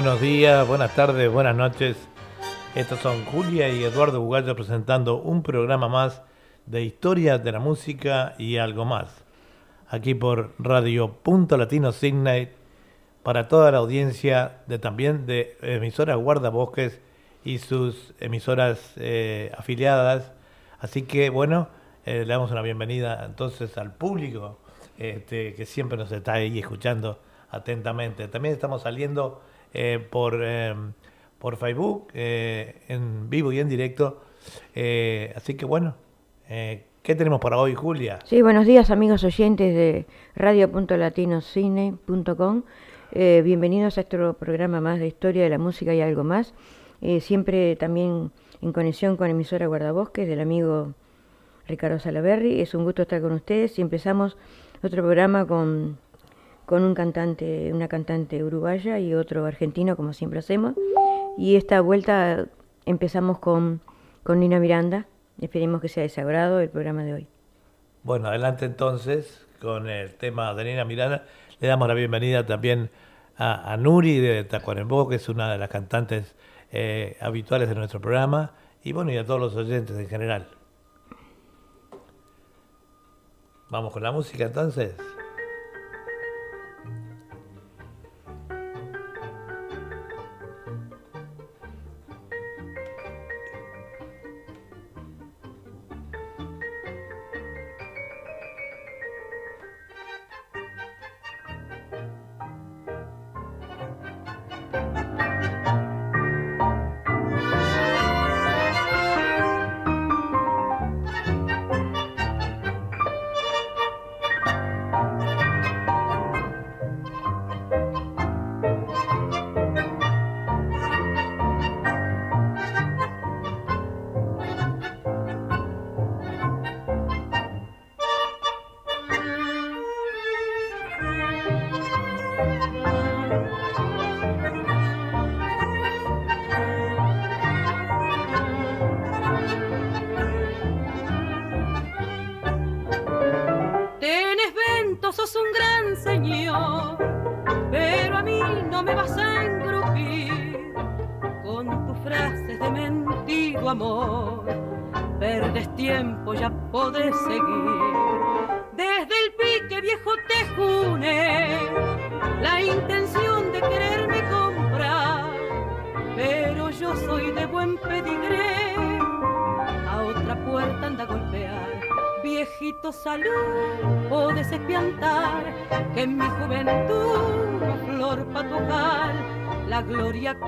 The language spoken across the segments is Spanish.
Buenos días, buenas tardes, buenas noches. Estos son Julia y Eduardo Bugallo presentando un programa más de historia de la música y algo más. Aquí por Radio Punto Latino Signet para toda la audiencia de también de emisoras guardabosques y sus emisoras eh, afiliadas. Así que bueno, eh, le damos una bienvenida entonces al público este, que siempre nos está ahí escuchando atentamente. También estamos saliendo eh, por, eh, por Facebook, eh, en vivo y en directo. así que bueno, ¿qué tenemos para hoy, Julia? Sí, buenos días amigos oyentes de radio.latinocine.com. bienvenidos a este programa más de historia de la música y algo más. siempre también en conexión con emisora Guardabosques del amigo Ricardo Salaberry. Es un gusto estar con ustedes y empezamos otro programa con con un cantante, una cantante uruguaya y otro argentino, como siempre hacemos. Y esta vuelta empezamos con, con Nina Miranda. Esperemos que sea de sagrado el programa de hoy. Bueno, adelante entonces con el tema de Nina Miranda. Le damos la bienvenida también a, Nuri de Tacuarembó, que es una de las cantantes eh, habituales de nuestro programa, y bueno, y a todos los oyentes en general. Vamos con la música entonces.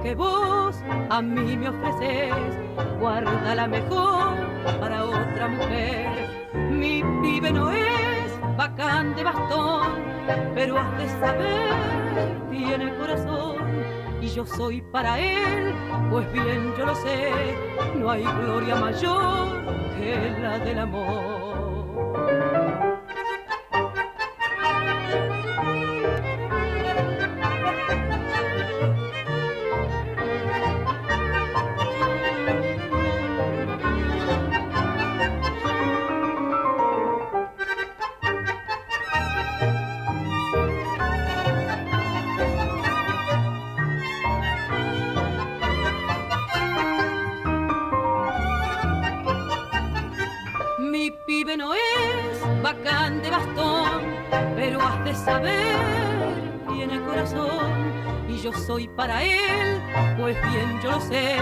Que vos a mí me ofreces, guarda la mejor para otra mujer. Mi pibe no es bacán de bastón, pero has de saber, tiene corazón. Y yo soy para él, pues bien yo lo sé, no hay gloria mayor que la del amor. Para él, pues bien yo lo sé,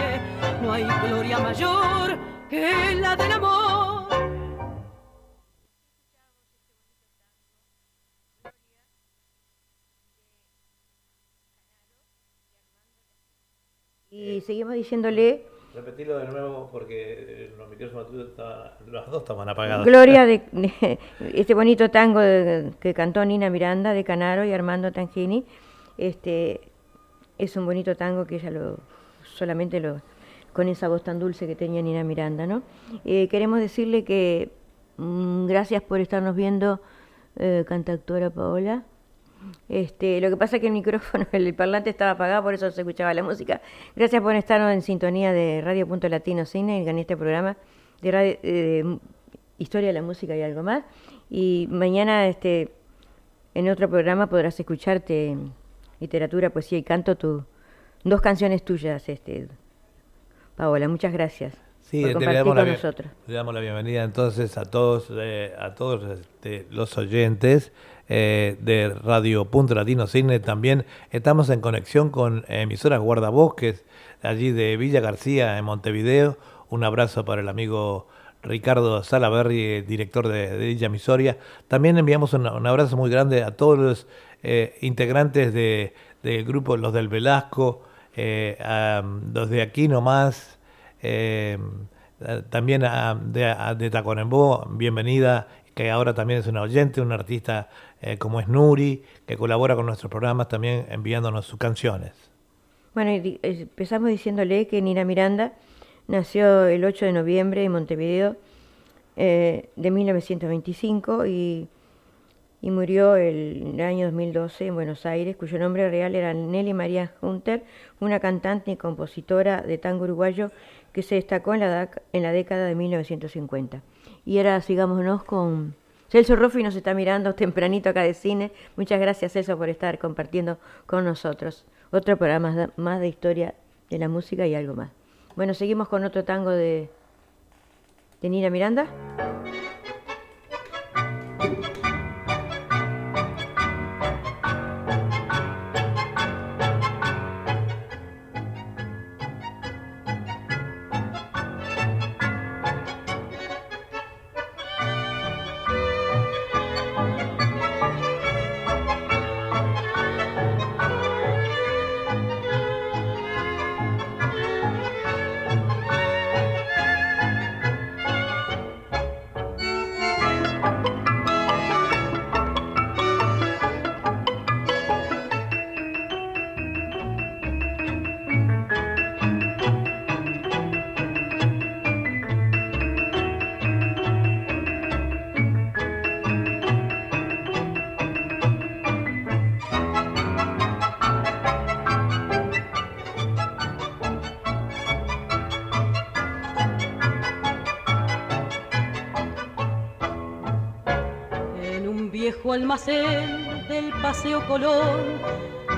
no hay gloria mayor que la del amor. Y seguimos diciéndole Repetilo de nuevo porque los micrófonos los dos estaban apagados. Gloria de, este bonito tango que cantó Nina Miranda de Canaro y Armando Tangini. Este, es un bonito tango que ella lo solamente lo con esa voz tan dulce que tenía Nina Miranda, ¿no? Eh, queremos decirle que mm, gracias por estarnos viendo, eh, cantautora Paola. Este, lo que pasa es que el micrófono, el parlante estaba apagado, por eso se escuchaba la música. Gracias por estarnos en sintonía de Radio Punto Latino Cine en este programa de, eh, Historia de la Música y algo más. Y mañana este, en otro programa podrás escucharte literatura, poesía y canto, tu, dos canciones tuyas, este, Paola. Muchas gracias. Sí, por le compartir damos, con nosotros. le damos la bienvenida entonces a todos, eh, a todos este, los oyentes eh, de Radio Punto Latino Cine. También estamos en conexión con emisoras guardabosques allí de Villa García en Montevideo. Un abrazo para el amigo Ricardo Salaberry, director de, de Villa Misoria. También enviamos un, un abrazo muy grande a todos los eh, integrantes de, del grupo Los del Velasco, eh, los de aquí nomás, eh, también a, de, a, de Tacuarembó, bienvenida, que ahora también es una oyente, una artista como es Nuri, que colabora con nuestros programas también enviándonos sus canciones. Bueno, empezamos diciéndole que Nina Miranda nació el 8 de noviembre en Montevideo de 1925 y, y murió el, año 2012 en Buenos Aires, cuyo nombre real era Nelly María Hunter, una cantante y compositora de tango uruguayo que se destacó en la, la década de 1950. Y ahora sigámonos con Celso Roffi nos está mirando tempranito acá de cine. Muchas gracias Celso por estar compartiendo con nosotros. Otro programa más de historia de la música y algo más. Bueno, seguimos con otro tango de, de Nina Miranda.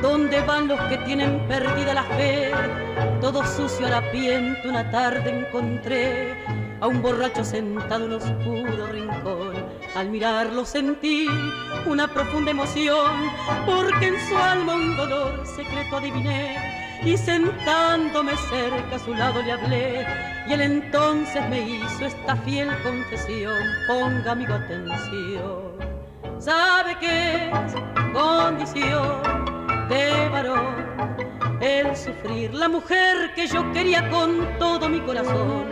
Donde van los que tienen perdida la fe, todo sucio harapiento una tarde encontré a un borracho sentado en oscuro rincón. Al mirarlo sentí una profunda emoción, porque en su alma un dolor secreto adiviné. Y sentándome cerca a su lado le hablé, y él entonces me hizo esta fiel confesión. Ponga amigo atención, sabe que es condición de varón el sufrir. La mujer que yo quería con todo mi corazón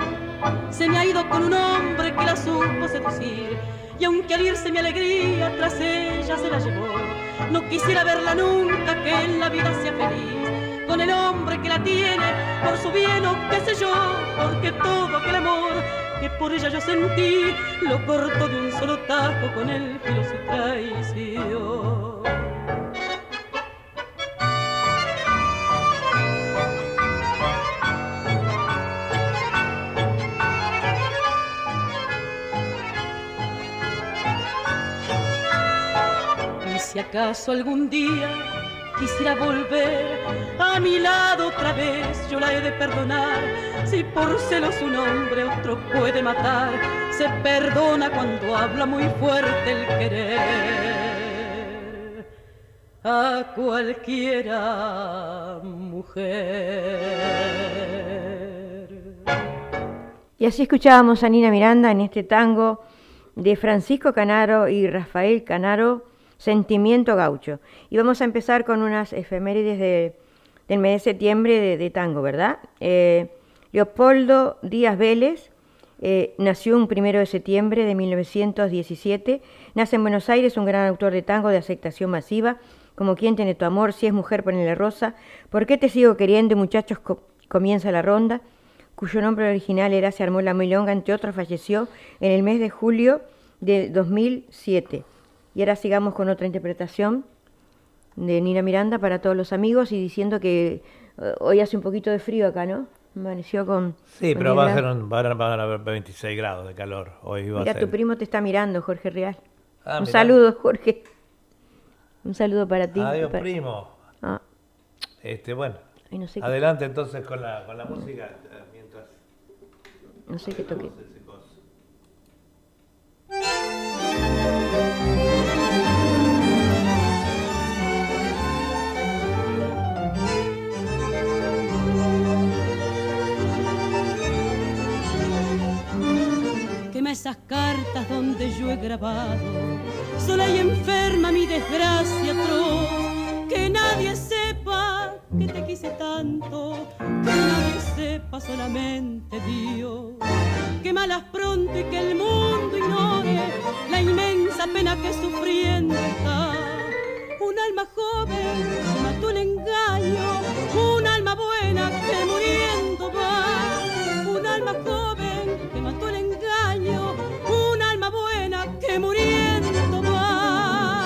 se me ha ido con un hombre que la supo seducir. Y aunque al irse mi alegría tras ella se la llevó, no quisiera verla nunca que en la vida sea feliz. Con el hombre que la tiene, por su bien o qué sé yo, porque todo aquel amor que por ella yo sentí, lo corto de un solo tajo con el filo su traición. Si acaso algún día quisiera volver a mi lado otra vez, yo la he de perdonar. Si por celos un hombre otro puede matar, se perdona cuando habla muy fuerte el querer. A cualquiera mujer. Y así escuchábamos a Nina Miranda en este tango de Francisco Canaro y Rafael Canaro, Sentimiento Gaucho. Y vamos a empezar con unas efemérides de- del mes de septiembre de, tango, ¿verdad? Eh, Leopoldo Díaz Vélez eh, nació un primero de septiembre de 1917. Nace en Buenos Aires, un gran autor de tango de aceptación masiva. Como quien tiene tu amor, si es mujer, ponele rosa. ¿Por qué te sigo queriendo, muchachos? Co- comienza la ronda cuyo nombre original era Se armó la milonga, entre otros, falleció en el mes de julio de 2007. Y ahora sigamos con otra interpretación de Nina Miranda para todos los amigos y diciendo que eh, hoy hace un poquito de frío acá, ¿no? Amaneció con... Sí, con pero va a, 10 ser un- van, a, haber 26 grados de calor. Hoy va Mira, a ser. tu primo te está mirando, Jorge Real. Ah, un mirá. saludo, Jorge. Un saludo para ti. Adiós, Para- primo. Ah, Este, bueno, Ay, no sé qué, Adelante entonces con la, con la música eh, mientras no sé qué toque. Esas cartas donde yo he grabado, sola y enferma mi desgracia atroz. Que nadie sepa que te quise tanto, que nadie sepa solamente Dios. Quémalas pronto y que el mundo ignore la inmensa pena que sufriendo está. Un alma joven que mató el engaño, un alma buena que muriendo va. Un alma joven que muriendo va.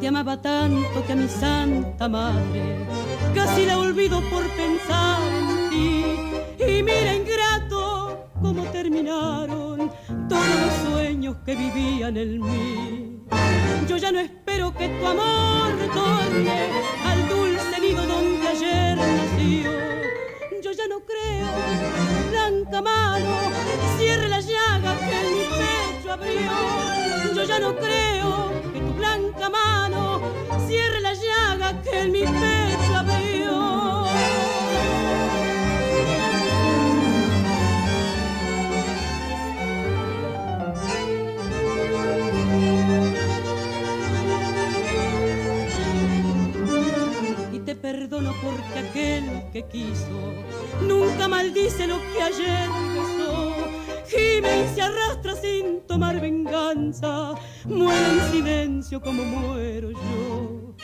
Te amaba tanto que a mi santa madre casi la olvido por pensar en ti. Y mira, ingrato, cómo terminaron todos los sueños que vivían en mí. Yo ya no espero que tu amor retorne al dulce nido donde ayer nació. Yo ya no creo que tu blanca mano cierre la llaga que en mi pecho abrió. Yo ya no creo que tu blanca mano cierre la llaga que en mi pecho perdono porque aquel que quiso nunca maldice lo que ayer besó. Gime y se arrastra sin tomar venganza, muere en silencio como muero yo.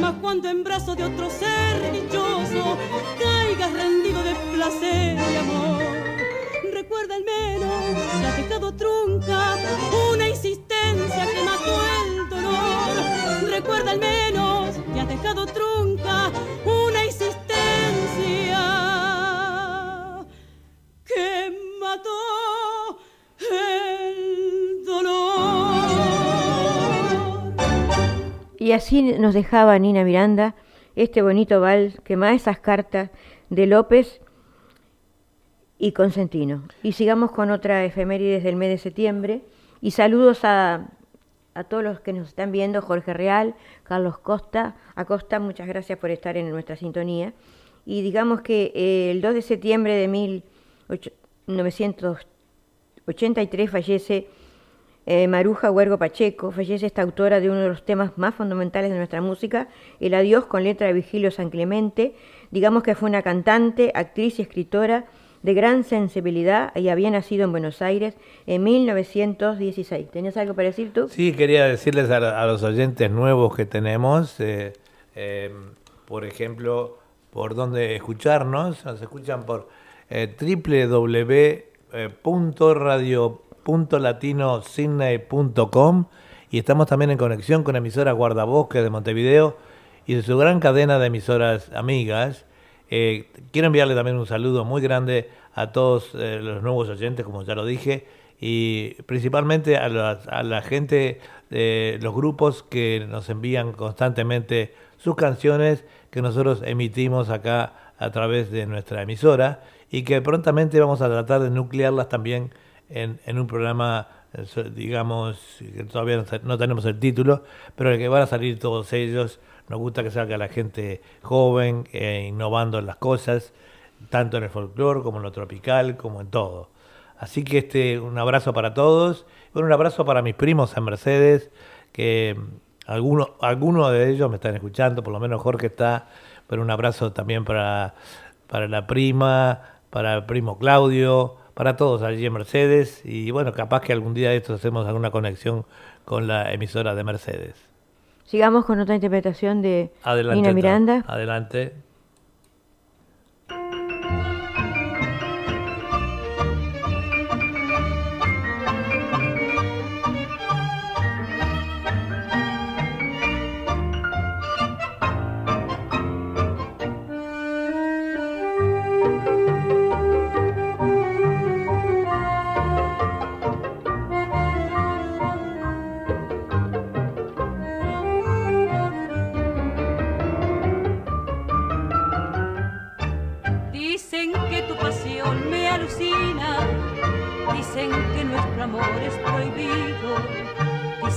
Mas cuando en brazos de otro ser dichoso caigas rendido de placer y amor, recuerda al menos que ha dejado trunca una insistencia que mató el dolor. Recuerda al menos que has dejado trunca Y así nos dejaba Nina Miranda este bonito vals, que más esas cartas de López y Consentino. Y sigamos con otra efemérides del mes de septiembre. Y saludos a, a todos los que nos están viendo, Jorge Real, Carlos Costa. Acosta, muchas gracias por estar en nuestra sintonía. Y digamos que eh, el 2 de septiembre de 1983 fallece eh, Maruja Huergo Pacheco, fallece esta autora de uno de los temas más fundamentales de nuestra música, El Adiós con letra de Vigilio San Clemente. Digamos que fue una cantante, actriz y escritora de gran sensibilidad y había nacido en Buenos Aires en 1916. ¿Tenías algo para decir tú? Sí, quería decirles a, los oyentes nuevos que tenemos, eh, eh, por ejemplo, por dónde escucharnos. Nos escuchan por eh, www.radio.latinosidney.com y estamos también en conexión con emisora Guardabosque de Montevideo y de su gran cadena de emisoras amigas. Eh, quiero enviarle también un saludo muy grande a todos eh, los nuevos oyentes, como ya lo dije, y principalmente a la, a la gente de los grupos que nos envían constantemente sus canciones que nosotros emitimos acá a través de nuestra emisora y que prontamente vamos a tratar de nuclearlas también en, en un programa, eh, digamos, que todavía no, te- no tenemos el título, pero el que van a salir todos ellos. Nos gusta que salga la gente joven, eh, innovando en las cosas, tanto en el folclore como en lo tropical, como en todo. Así que este, un abrazo para todos. Bueno, un abrazo para mis primos en Mercedes, que algunos algunos de ellos me están escuchando, por lo menos Jorge está, pero un abrazo también para, para la prima, para el primo Claudio, para todos allí en Mercedes. Y bueno, capaz que algún día de estos hacemos alguna conexión con la emisora de Mercedes. Sigamos con otra interpretación de Adelante. Nina. Miranda. Adelante.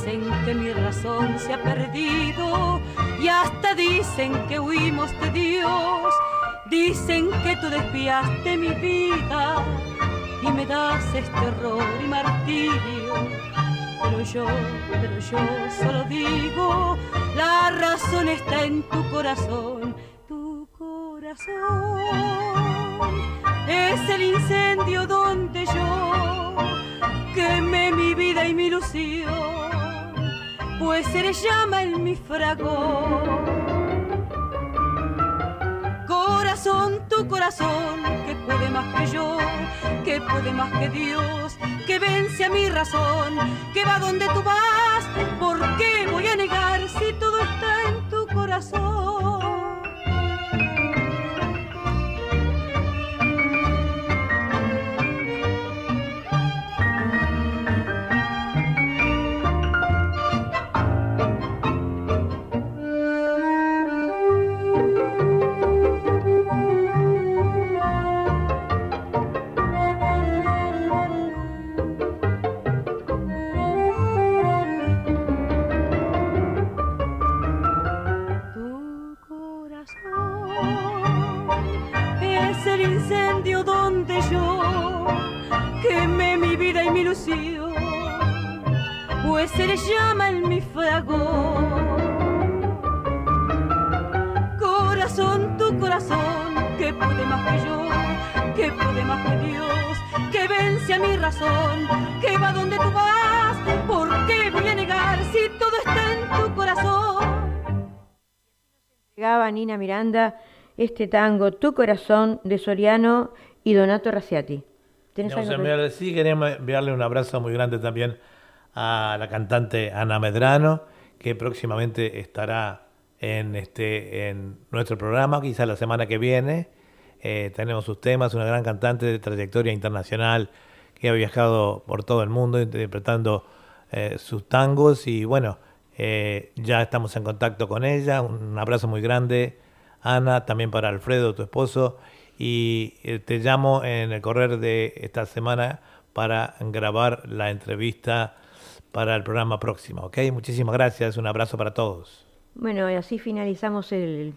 Dicen que mi razón se ha perdido y hasta dicen que huimos de Dios. Dicen que tú desviaste mi vida y me das este horror y martirio. Pero yo, pero yo solo digo, la razón está en tu corazón, tu corazón. Es el incendio donde yo quemé mi vida y mi ilusión, pues eres llama en mi fragor corazón, tu corazón, que puede más que yo, que puede más que Dios, que vence a mi razón, que va donde tú vas, ¿por qué voy a negar si todo está en tu corazón? Pues se le llama en mi fragor. Corazón, tu corazón, que puede más que yo, que puede más que Dios, que vence a mi razón, que va donde tú vas, ¿por qué voy a negar si todo está en tu corazón? Llegaba Nina Miranda este tango Tu corazón de Soriano y Donato Raciati. sí, queríamos enviarle un abrazo muy grande también a la cantante Ana Medrano, que próximamente estará en, este, en nuestro programa, quizá la semana que viene. Eh, tenemos sus temas, una gran cantante de trayectoria internacional que ha viajado por todo el mundo interpretando eh, sus tangos y bueno, eh, ya estamos en contacto con ella. Un abrazo muy grande, Ana, también para Alfredo, tu esposo. Y te llamo en el correr de esta semana para grabar la entrevista para el programa próximo. ¿ok? Muchísimas gracias, un abrazo para todos. Bueno, y así finalizamos el,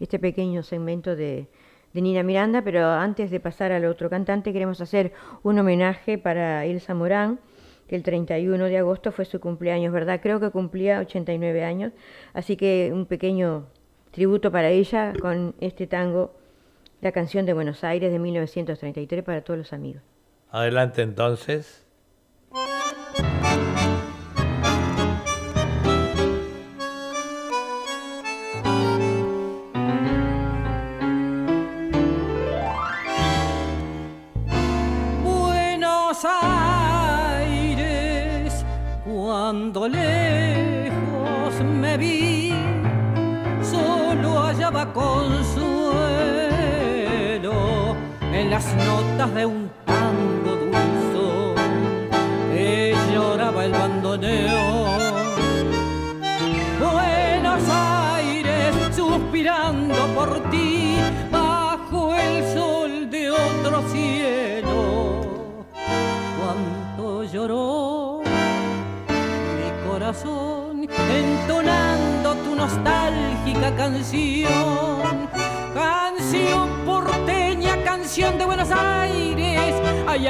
este pequeño segmento de, de Nina Miranda, pero antes de pasar al otro cantante queremos hacer un homenaje para Elsa Morán, que el 31 de agosto fue su cumpleaños, ¿verdad? Creo que cumplía 89 años, así que un pequeño tributo para ella con este tango, la canción de Buenos Aires de 1933 para todos los amigos. Adelante entonces. Cuando lejos me vi, solo hallaba consuelo en las notas de un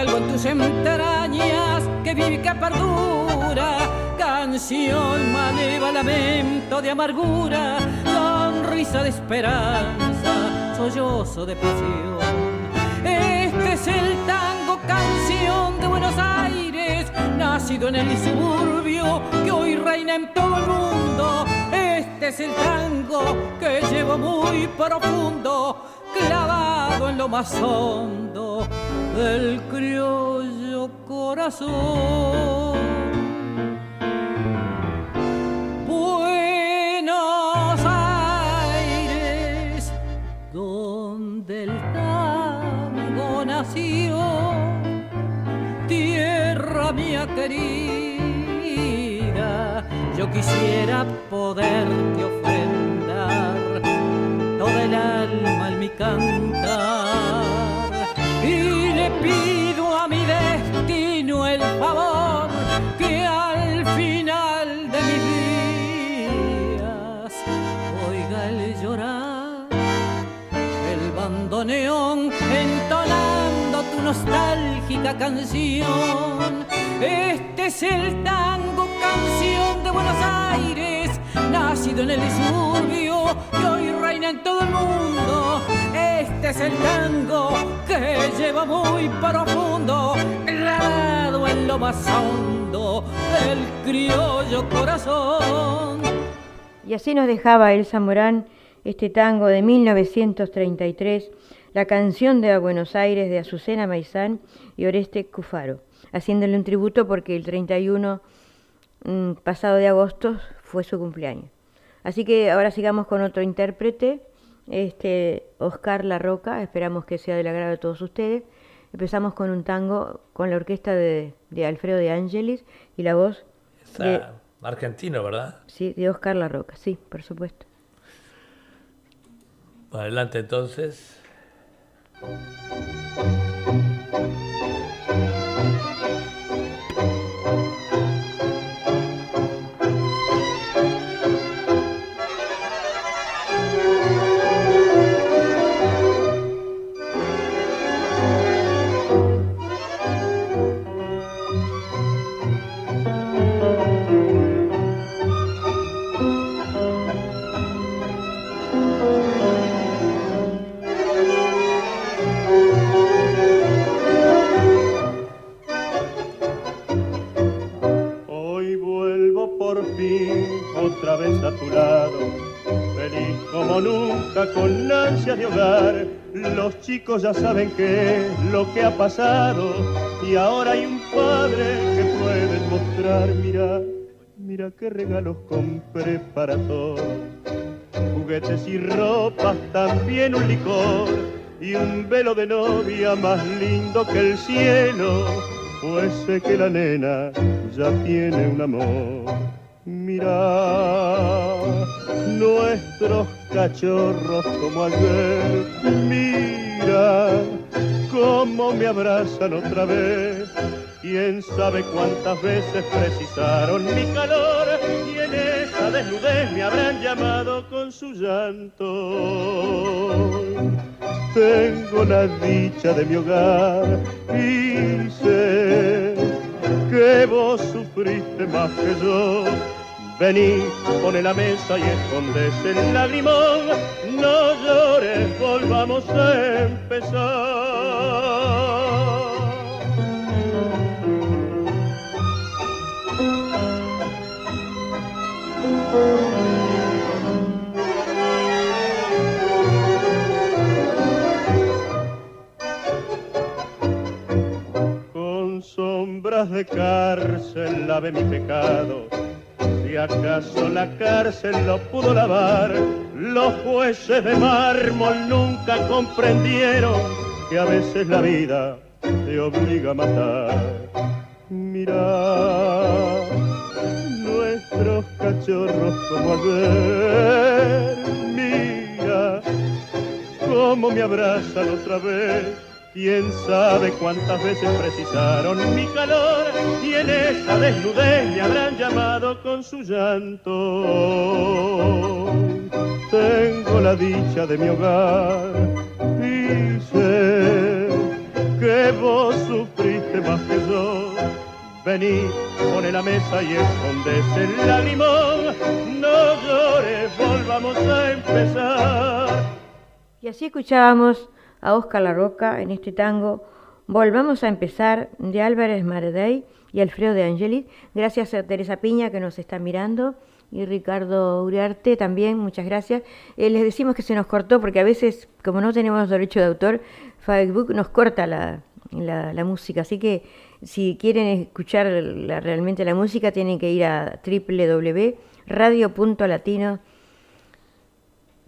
algo en tus entrañas que vive y que perdura. Canción maleva, lamento de amargura, sonrisa de esperanza, sollozo de pasión. Este es el tango, canción de Buenos Aires nacido en el suburbio que hoy reina en todo el mundo. Este es el tango que llevo muy profundo, clavado en lo más hondo del criollo corazón. Buenos Aires, donde el tango nació mía querida, yo quisiera poderte canción. Este es el tango, canción de Buenos Aires, nacido en el suburbio y hoy reina en todo el mundo. Este es el tango que lleva muy profundo, grabado en lo más hondo del criollo corazón. Y así nos dejaba Elsa Morán este tango de 1933, la canción de Buenos Aires de Azucena Maizán y Oreste Cufaro, haciéndole un tributo porque el 31 mm, pasado de agosto fue su cumpleaños. Así que ahora sigamos con otro intérprete, este Oscar La Roca, esperamos que sea del agrado de todos ustedes. Empezamos con un tango con la orquesta de, Alfredo de Angelis y la voz de, argentino, ¿verdad? Sí, de Oscar La Roca, sí, por supuesto. Adelante entonces. Thank you. Ya saben qué es lo que ha pasado y ahora hay un padre que puede mostrar, mira, mira qué regalos compré para todos. Juguetes y ropas, también un licor y un velo de novia más lindo que el cielo, pues sé que la nena ya tiene un amor. Mira nuestros cachorros como ayer, mira cómo me abrazan otra vez. Quién sabe cuántas veces precisaron mi calor y en esa desnudez me habrán llamado con su llanto. Tengo la dicha de mi hogar y sé que vos sufriste más que yo Vení, pone la mesa y escondes el lagrimón. No llores, volvamos a empezar. Con sombras de cárcel lave mi pecado si acaso la cárcel lo pudo lavar, los jueces de mármol nunca comprendieron que a veces la vida te obliga a matar. Mira nuestros cachorros como ayer, mira cómo me abrazan otra vez Quién sabe cuántas veces precisaron mi calor y en esa desnudez me habrán llamado con su llanto. Tengo la dicha de mi hogar y sé que vos sufriste más que yo. Vení, pone la mesa y escondes el lagrimón. No llores, volvamos a empezar. Y así escuchábamos a Oscar La Roca en este tango Volvamos a empezar de Álvarez Maredey y Alfredo de Angeli. Gracias a Teresa Piña que nos está mirando y Ricardo Uriarte también, muchas gracias. Eh, les decimos que se nos cortó porque a veces, como no tenemos derecho de autor, Facebook nos corta la, música. Así que si quieren escuchar realmente la música, tienen que ir a www.radio.latino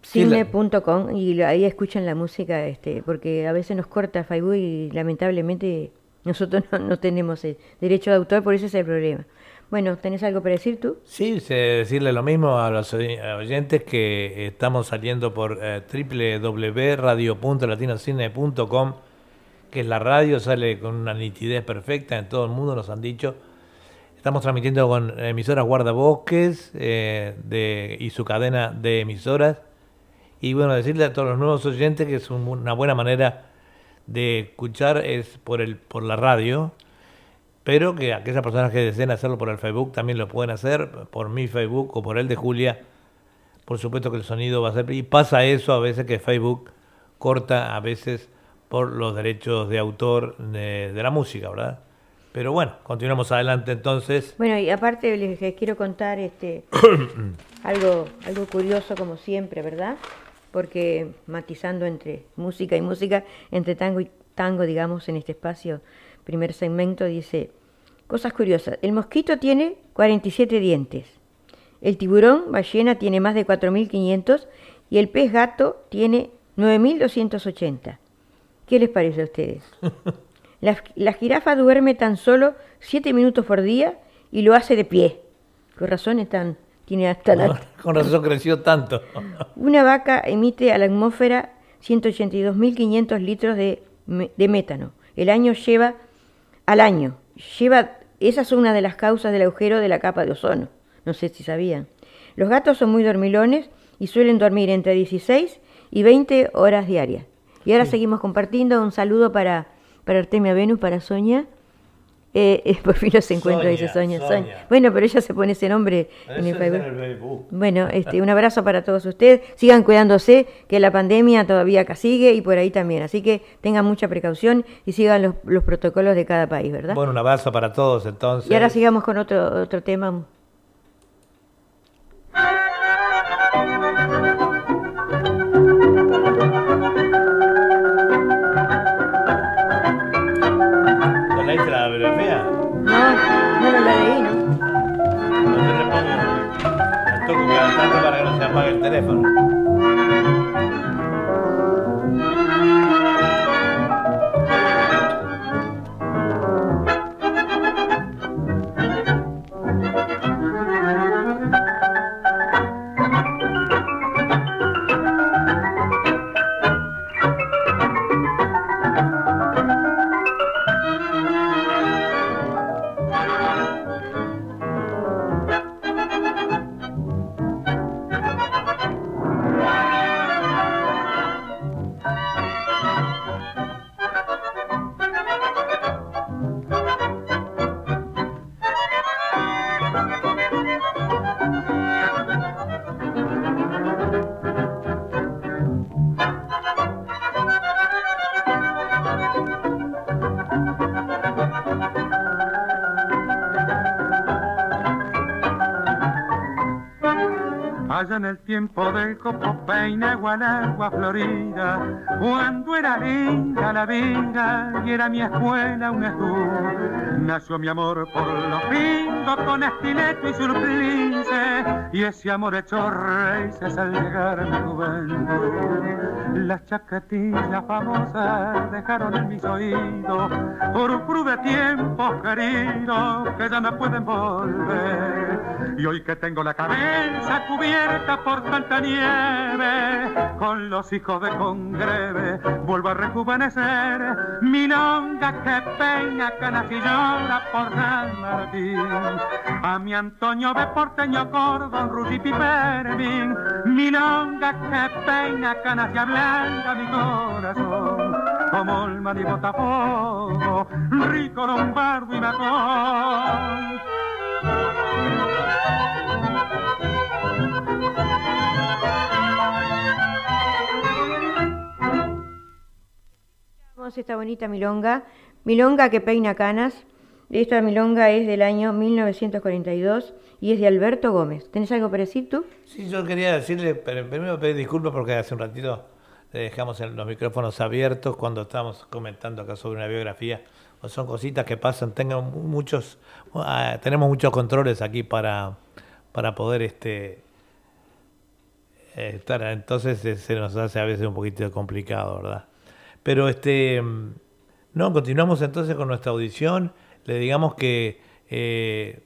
cine.com y ahí escuchan la música, este, porque a veces nos corta Facebook y lamentablemente nosotros no, tenemos el derecho de autor, por eso es el problema. Bueno, ¿tenés algo para decir tú? Sí, decirle lo mismo a los oyentes que estamos saliendo por eh, www.radio.latinocine.com, que es la radio, sale con una nitidez perfecta en todo el mundo, nos han dicho. Estamos transmitiendo con emisoras guardabosques eh, de, y su cadena de emisoras y bueno, decirle a todos los nuevos oyentes que es una buena manera de escuchar es por, el, por la radio, pero que aquellas personas que deseen hacerlo por el Facebook también lo pueden hacer, por mi Facebook o por el de Julia. Por supuesto que el sonido va a ser... Y pasa eso a veces que Facebook corta a veces por los derechos de autor de, de la música, ¿verdad? Pero bueno, continuamos adelante entonces. Bueno, y aparte les, quiero contar este algo, algo curioso como siempre, ¿verdad? porque matizando entre música y música, entre tango y tango, digamos, en este espacio, primer segmento, dice, cosas curiosas, el mosquito tiene 47 dientes, el tiburón ballena tiene más de 4.500 y el pez gato tiene 9.280. ¿Qué les parece a ustedes? La, la, jirafa duerme tan solo 7 minutos por día y lo hace de pie. Con razón es tan con razón creció tanto. Una vaca emite a la atmósfera 182.500 litros de, de, métano. El año lleva, al año, lleva, esa es una de las causas del agujero de la capa de ozono. No sé si sabían. Los gatos son muy dormilones y suelen dormir entre 16 y 20 horas diarias. Y ahora seguimos compartiendo. Un saludo para, para Artemia Venus, para Sonia. Eh, por fin se encuentra, dice Sonia, Sonia. Bueno, pero ella se pone ese nombre en el Facebook. Bueno, este, un abrazo para todos ustedes. Sigan cuidándose, que la pandemia todavía acá sigue y por ahí también. Así que tengan mucha precaución y sigan los, los protocolos de cada país, ¿verdad? Bueno, un abrazo para todos entonces. Y ahora sigamos con otro, otro tema. Apague el teléfono. En el tiempo del copo peina agua florida, cuando era linda la vida y era mi escuela un estudio. Nació mi amor por los pingos con estileto y surplice, y ese amor hecho raíces al llegar mi juventud. Las chaquetillas famosas dejaron en mis oídos por de tiempos queridos que ya no pueden volver. Y hoy que tengo la cabeza cubierta por tanta nieve, con los hijos de congreve, vuelvo a rejuvenecer. Mi longa que peina canas y llora por San Martín. A mi Antonio de Porteño Cordón, Rugi Pipermin. Mi longa que peina canas y ablanda mi corazón. Como el mar Botafogo, rico lombardo y matón. esta bonita milonga, milonga que peina canas. Esta milonga es del año 1942 y es de Alberto Gómez. ¿Tenés algo para decir tú? Sí, yo quería decirle, pero primero pedir disculpas porque hace un ratito dejamos los micrófonos abiertos cuando estábamos comentando acá sobre una biografía. O son cositas que pasan, tengo muchos, ah, tenemos muchos controles aquí para, para poder este estar, entonces se nos hace a veces un poquito complicado, ¿verdad? Pero este, no, continuamos entonces con nuestra audición. Le digamos que eh,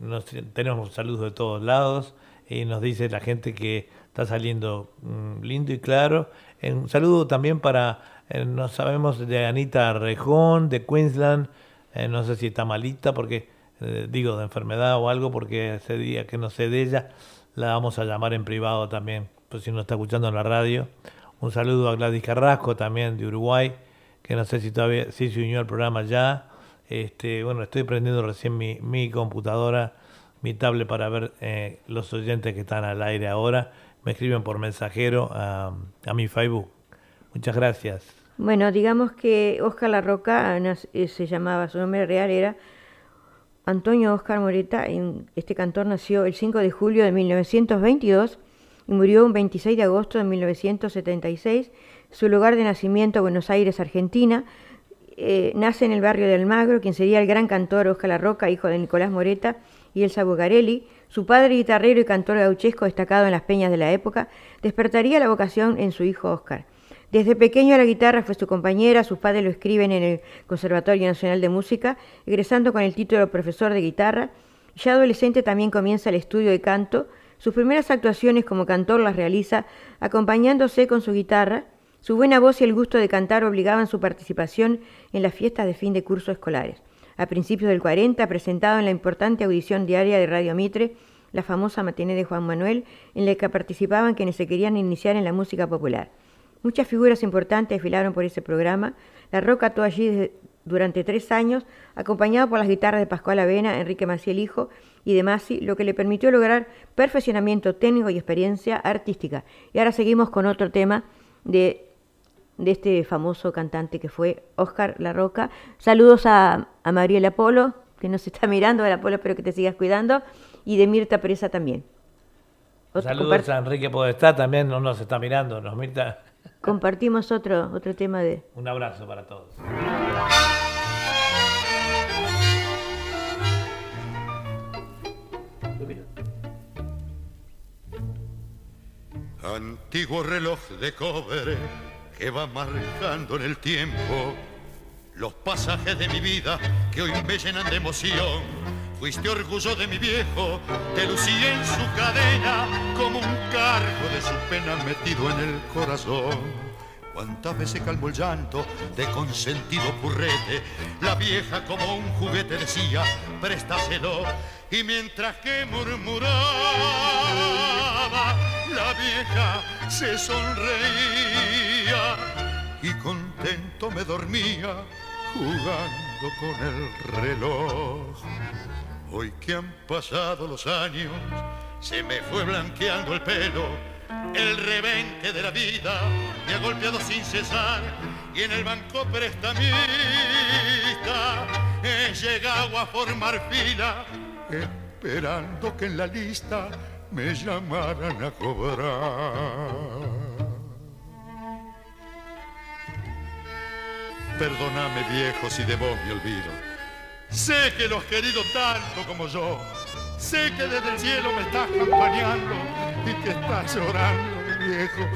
tenemos saludos de todos lados y nos dice la gente que está saliendo mm, lindo y claro. Un saludo también para, eh, no sabemos, de Anita Rejón, de Queensland. Eh, no sé si está malita porque, digo, de enfermedad o algo, porque ese día que no sé de ella, la vamos a llamar en privado también, pues si no está escuchando en la radio. Un saludo a Gladys Carrasco también de Uruguay que no sé si todavía si se unió al programa ya. Este, bueno, estoy prendiendo recién mi, mi computadora, mi tablet para ver eh, los oyentes que están al aire ahora. Me escriben por mensajero a, a mi Facebook. Muchas gracias. Bueno, digamos que Oscar La Roca eh, se llamaba, su nombre real era Antonio Oscar Moreta. Este cantor nació el 5 de julio de 1922 y murió el 26 de agosto de 1976. Su lugar de nacimiento, Buenos Aires, Argentina. Eh, nace en el barrio de Almagro, quien sería el gran cantor Oscar La Roca, hijo de Nicolás Moreta y Elsa Bugarelli. Su padre, guitarrero y cantor gauchesco destacado en las peñas de la época, despertaría la vocación en su hijo Oscar. Desde pequeño la guitarra fue su compañera, sus padres lo escriben en el Conservatorio Nacional de Música, egresando con el título de profesor de guitarra. Ya adolescente también comienza el estudio de canto. Sus primeras actuaciones como cantor las realiza acompañándose con su guitarra. Su buena voz y el gusto de cantar obligaban su participación en las fiestas de fin de curso escolares. A principios del 40, presentado en la importante audición diaria de Radio Mitre, la famosa matiné de Juan Manuel, en la que participaban quienes se querían iniciar en la música popular. Muchas figuras importantes desfilaron por ese programa. La Roca actuó allí durante tres años, acompañado por las guitarras de Pascual Avena, Enrique Maciel Hijo y de Masi, lo que le permitió lograr perfeccionamiento técnico y experiencia artística. Y ahora seguimos con otro tema de, de este famoso cantante que fue Oscar La Roca. Saludos a, a Mariela Polo, que nos está mirando, la Polo, espero que te sigas cuidando, y de Mirta Presa también. Saludos a Enrique Podestá, también no nos está mirando, nos Mirta compartimos otro, otro tema de... Un abrazo para todos. Antiguo reloj de cobre que va marcando en el tiempo los pasajes de mi vida que hoy me llenan de emoción. Fuiste orgullo de mi viejo, te lucí en su cadena como un cargo de su pena metido en el corazón. Cuántas veces calmó el llanto de consentido purrete, la vieja como un juguete decía, préstaselo, y mientras que murmuraba, la vieja se sonreía y contento me dormía jugando con el reloj. Hoy que han pasado los años, se me fue blanqueando el pelo, el revente de la vida me ha golpeado sin cesar y en el banco prestamista he llegado a formar fila, esperando que en la lista me llamaran a cobrar. Perdóname viejo si de vos me olvido. Sé que lo has querido tanto como yo. Sé que desde el cielo me estás acompañando y que estás llorando, viejo,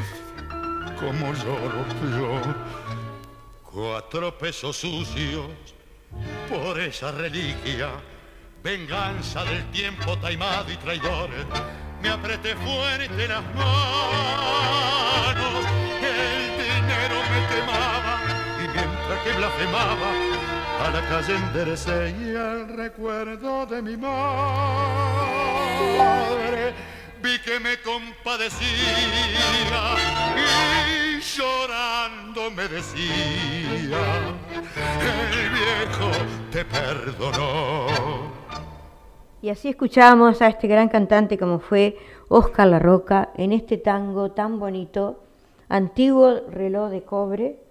como lloro yo. Cuatro pesos sucios por esa reliquia, venganza del tiempo taimado y traidor. Me apreté fuerte las manos, el dinero me quemaba que blasfemaba a la calle enderecé y el recuerdo de mi madre. Vi que me compadecía y llorando me decía el viejo te perdonó y así escuchamos a este gran cantante como fue Oscar La Roca en este tango tan bonito, antiguo reloj de cobre,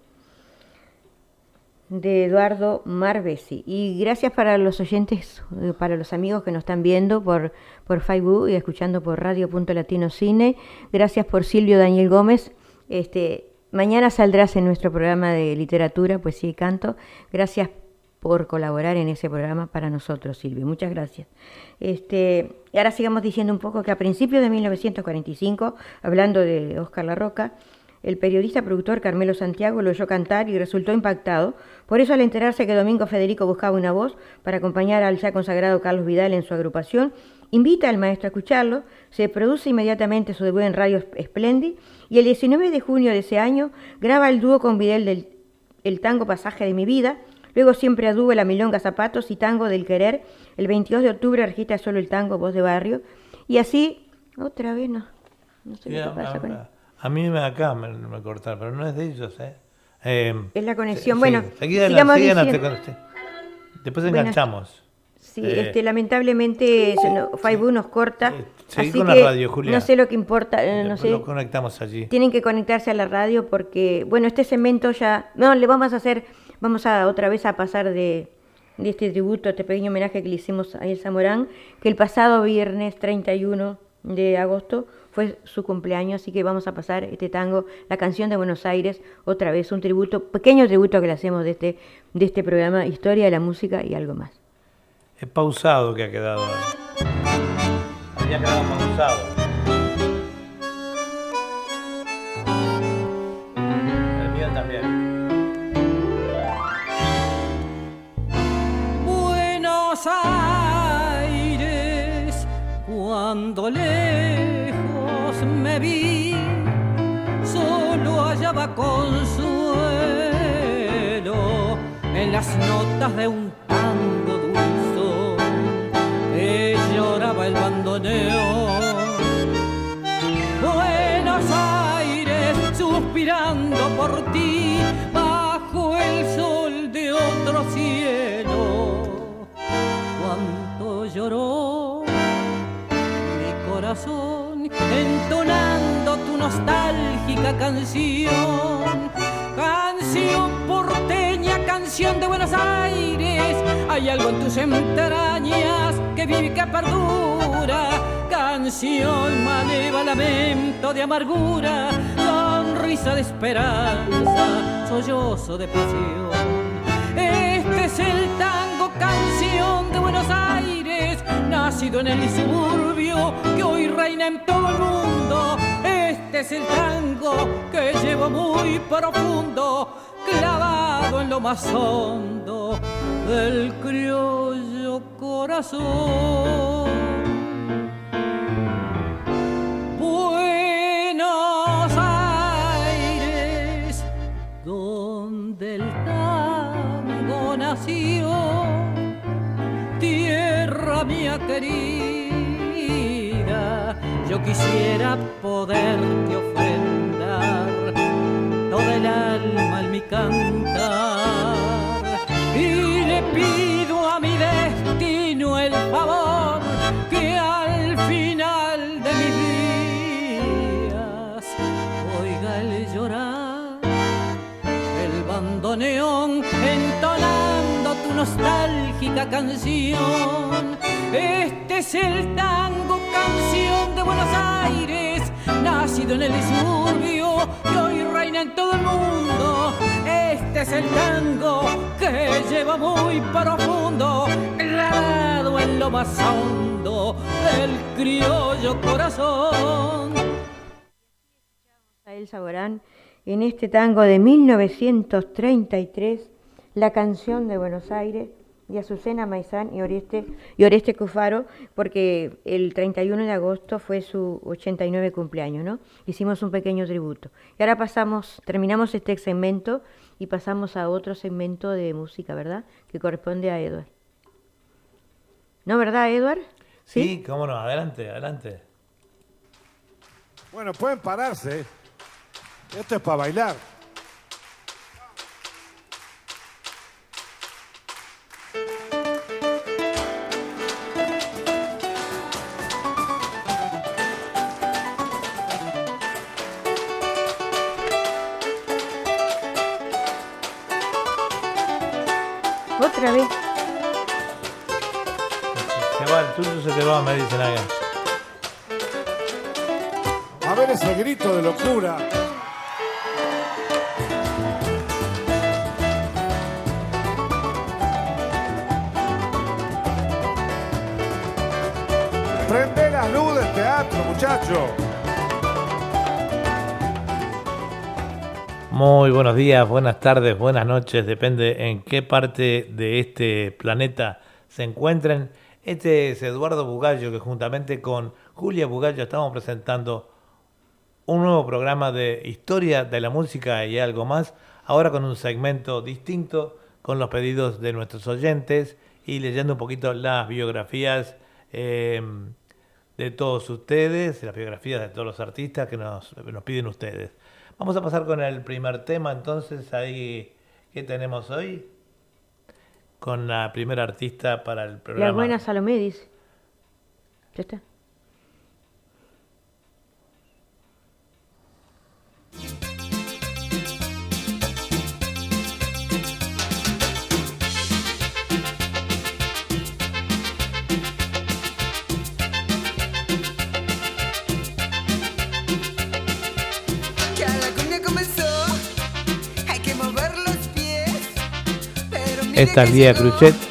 de Eduardo Marbesi. Y gracias para los oyentes, eh, para los amigos que nos están viendo por, por Facebook y escuchando por Radio Punto Latino Cine. Gracias por Silvio Daniel Gómez. Este, mañana saldrás en nuestro programa de literatura, poesía y canto. Gracias por colaborar en ese programa para nosotros, Silvio. Muchas gracias. Este, y ahora sigamos diciendo un poco que a principios de 1945, hablando de Oscar La Roca, el periodista productor Carmelo Santiago lo oyó cantar y resultó impactado. Por eso, al enterarse que Domingo Federico buscaba una voz para acompañar al ya consagrado Carlos Vidal en su agrupación, invita al maestro a escucharlo, se produce inmediatamente su debut en Radio Splendid y el 19 de junio de ese año graba el dúo con Vidal del el tango Pasaje de mi vida, luego siempre a dúo La Milonga Zapatos y Tango del Querer, el 22 de octubre registra solo el tango Voz de Barrio, y así, otra vez no, no sé qué pasa con a mí me acá me, me cortaron, pero no es de ellos, ¿eh? Eh, Es la conexión. sí, Bueno, sigamos diciendo- con usted. Después enganchamos. Sí, Eh, este, lamentablemente no- Facebook nos corta. Eh, así con la radio, Julia. No sé lo que importa, eh, no Después sé. lo conectamos allí. Tienen que conectarse a la radio porque, bueno, este segmento ya, no, le vamos a hacer, vamos a otra vez a pasar de, de este tributo, este pequeño homenaje que le hicimos a Elsa Morán, que el pasado viernes 31 de agosto fue su cumpleaños, así que vamos a pasar este tango, la canción de Buenos Aires, otra vez, un tributo, pequeño tributo que le hacemos de este, de este programa, Historia de la Música y algo más. Es pausado que ha quedado. ahí. Había quedado pausado. El mío también. Buenos Aires, cuando me vi, solo hallaba consuelo en las notas de un tango dulzón que lloraba el bandoneón. Buenos Aires suspirando por ti bajo el sol de otro cielo. Cuánto lloró mi corazón entonando tu nostálgica canción. Canción porteña, canción de Buenos Aires. Hay algo en tus entrañas que vive y que perdura. Canción maleva, lamento de amargura, sonrisa de esperanza, sollozo de pasión. Este es el tango, canción de Buenos Aires, nacido en el suburbio que hoy reina en todo el mundo. Este es el tango que llevo muy profundo, clavado en lo más hondo del criollo corazón. Buenos Aires, donde el tango nació, tierra mía querida, yo quisiera poderte ofrendar todo el alma en mi cantar y le pido a mi destino el favor que al final de mis días oiga el llorar el bandoneón entonando tu nostálgica canción. Este es el tango, de Buenos Aires, nacido en el suburbio que hoy reina en todo el mundo. Este es el tango que lleva muy profundo, grabado en lo más hondo del criollo corazón. a Elsa Borán en este tango de 1933, La canción de Buenos Aires, de Azucena Maizán y Oreste, y Oreste Cufaro, porque el 31 de agosto fue su 89 cumpleaños, ¿no? Hicimos un pequeño tributo. Y ahora pasamos, terminamos este segmento y pasamos a otro segmento de música, ¿verdad? Que corresponde a Edward. ¿No, verdad, Edward? Sí, cómo no, adelante, adelante. Bueno, pueden pararse. Esto es para bailar. Buenas tardes, buenas noches, depende en qué parte de este planeta se encuentren. Este es Eduardo Bugallo, que juntamente con Julia Bugallo estamos presentando un nuevo programa de historia de la música y algo más, ahora con un segmento distinto, con los pedidos de nuestros oyentes y leyendo un poquito las biografías eh, de todos ustedes, las biografías de todos los artistas que nos, nos piden ustedes. Vamos a pasar con el primer tema entonces ahí que tenemos hoy. Con la primera artista para el programa. La buena Salomé dice. Ya está. esta guía de crochet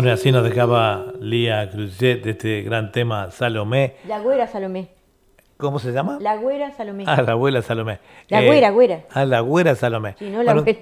Bueno, así nos dejaba Lía Cruzet de este gran tema Salomé. La güera Salomé. ¿Cómo se llama? La güera Salomé. Ah, la abuela Salomé. La eh, güera, güera. Ah, la güera Salomé. Sí, no la bueno,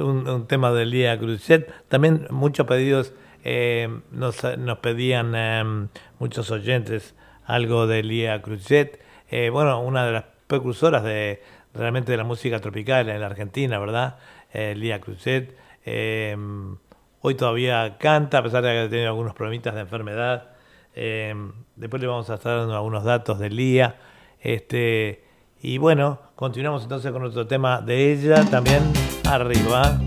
un, tema de Lía Cruzet. También muchos pedidos, eh, nos, nos, pedían em, muchos oyentes algo de Lía Cruzet. Eh, bueno, una de las precursoras de realmente de la música tropical en la Argentina, ¿verdad? Eh, Lía Cruzet. Em, Hoy todavía canta, a pesar de que ha tenido algunos problemitas de enfermedad. Eh, después le vamos a estar dando algunos datos del día. Este, y bueno, continuamos entonces con otro tema de ella también. Arriba.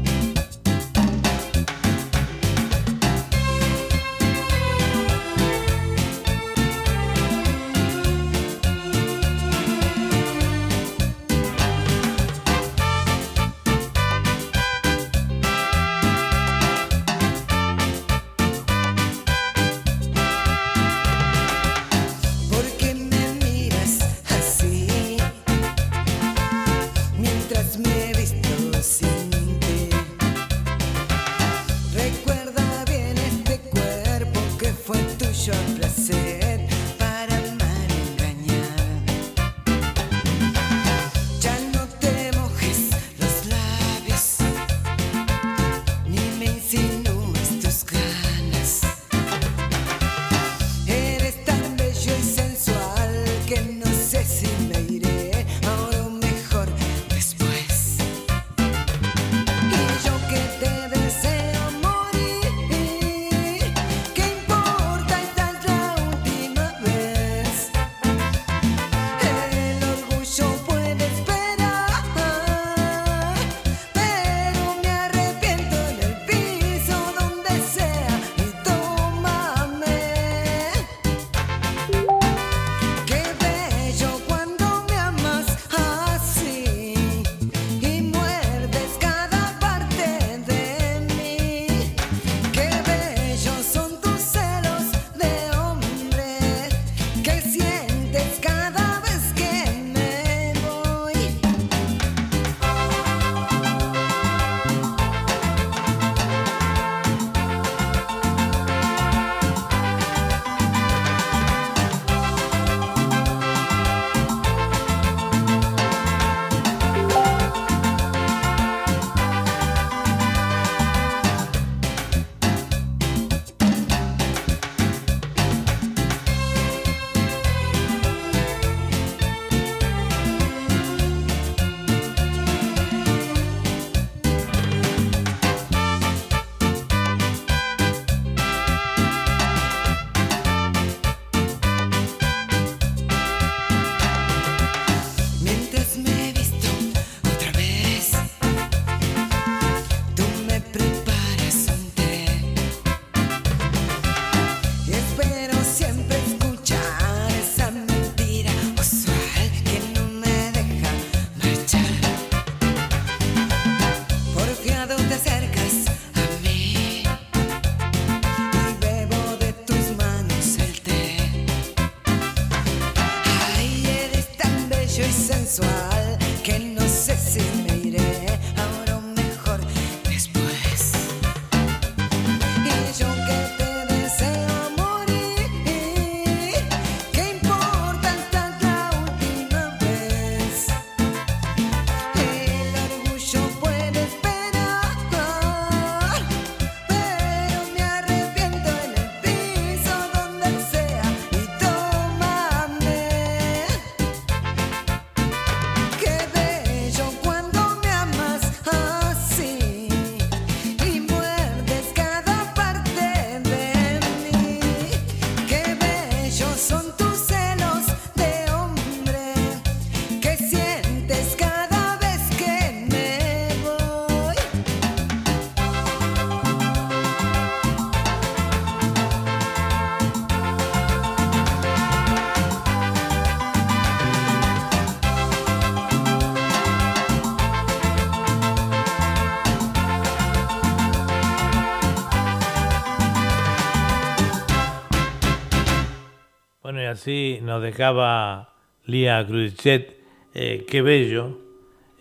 Así nos dejaba Lía Cruzet, eh, Qué bello,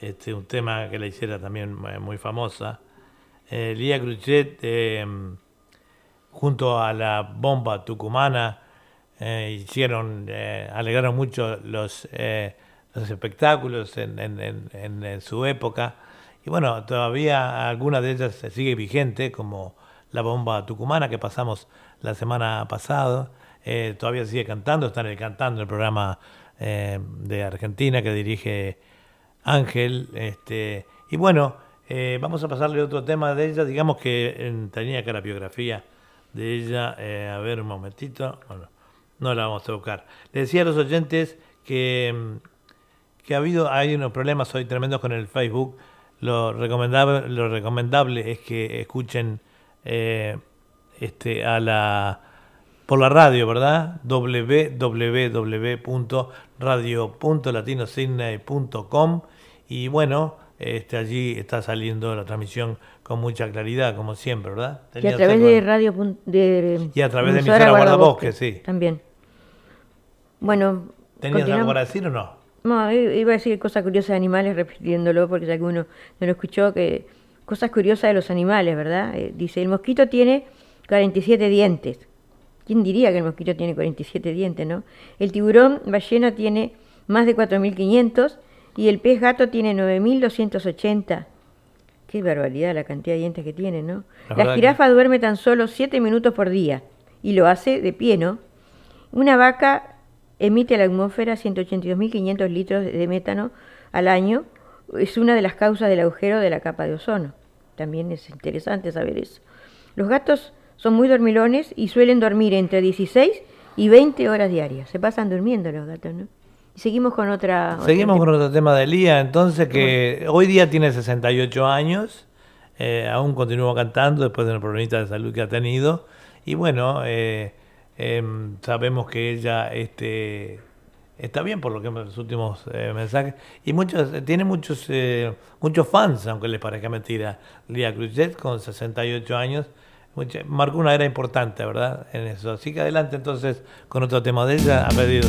este, un tema que la hiciera también eh, muy famosa. Eh, Lía Cruzet, eh, junto a la bomba tucumana, hicieron, alegraron mucho los, los espectáculos en- en su época. Y bueno, todavía alguna de ellas sigue vigente, como la bomba tucumana que pasamos la semana pasada. Eh, todavía sigue cantando, está en el cantando el programa eh, de Argentina que dirige Ángel. Este, y bueno, eh, vamos a pasarle otro tema de ella. Digamos que tenía acá la biografía de ella. a ver un momentito. Bueno, no la vamos a buscar. Le decía a los oyentes que, que ha habido, hay unos problemas hoy tremendos con el Facebook. Lo recomendable, lo recomendable es que escuchen este, a la por la radio, ¿verdad? www.radio.latinosidney.com y bueno, este, allí está saliendo la transmisión con mucha claridad, como siempre, ¿verdad? Y a través de radio. De, Y a través de emisora Guardabosques, sí. También. Bueno. ¿Tenías algo para decir o no? No, iba a decir cosas curiosas de animales repitiéndolo porque si alguno no lo escuchó, que cosas curiosas de los animales, ¿verdad? Eh, dice, el mosquito tiene 47 dientes. ¿Quién diría que el mosquito tiene 47 dientes, no? El tiburón ballena tiene más de 4.500 y el pez gato tiene 9.280. Qué barbaridad la cantidad de dientes que tiene, ¿no? La La, verdad que- jirafa duerme tan solo 7 minutos por día y lo hace de pie, ¿no? Una vaca emite a la atmósfera 182.500 litros de metano al año. Es una de las causas del agujero de la capa de ozono. También es interesante saber eso. Los gatos son muy dormilones y suelen dormir entre 16 y 20 horas diarias. Se pasan durmiendo los gatos, ¿no? Y seguimos con otra... Seguimos con otro tema de Lía, entonces, que hoy día tiene 68 años, eh, aún continúa cantando después de una problemita de salud que ha tenido. Y bueno, eh, em, sabemos que ella este, está bien por lo que los últimos eh, mensajes. Y muchos, eh, tiene muchos, eh, muchos fans, aunque les parezca mentira. Lía Cruzet, con 68 años, marcó una era importante, ¿verdad? En eso. Así que adelante entonces con otro tema de ella, ha pedido.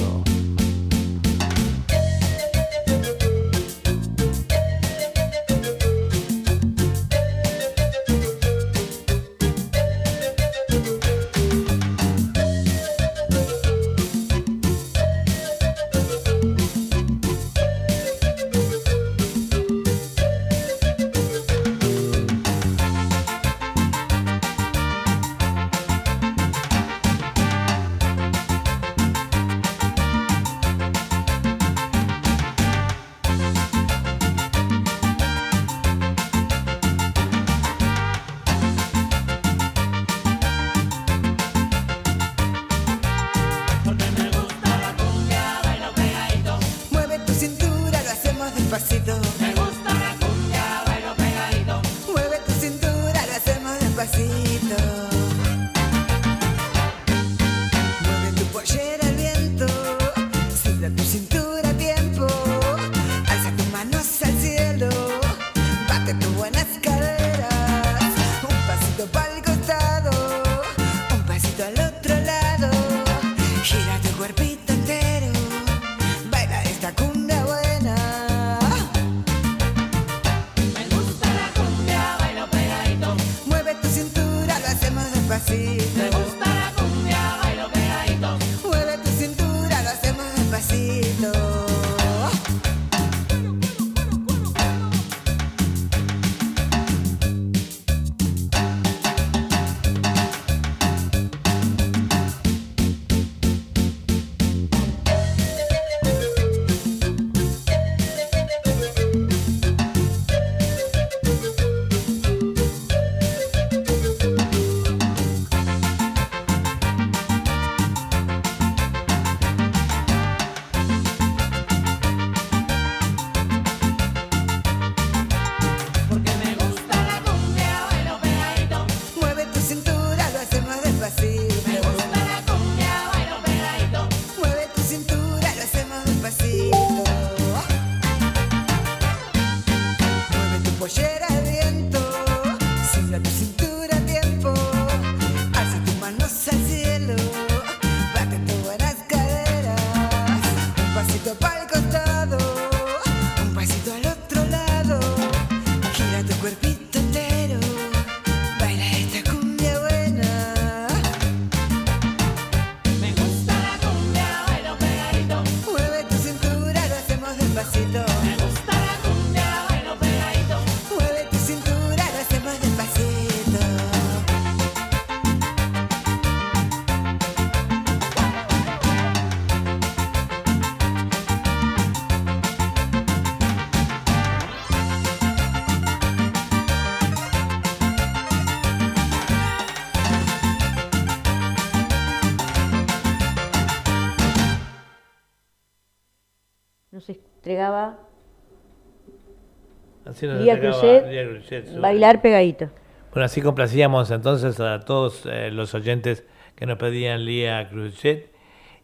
Así nos Lía entregaba Cruzet, Lía Cruzet su- bailar pegadito. Bueno, así complacíamos entonces a todos eh, los oyentes que nos pedían Lía Cruzet.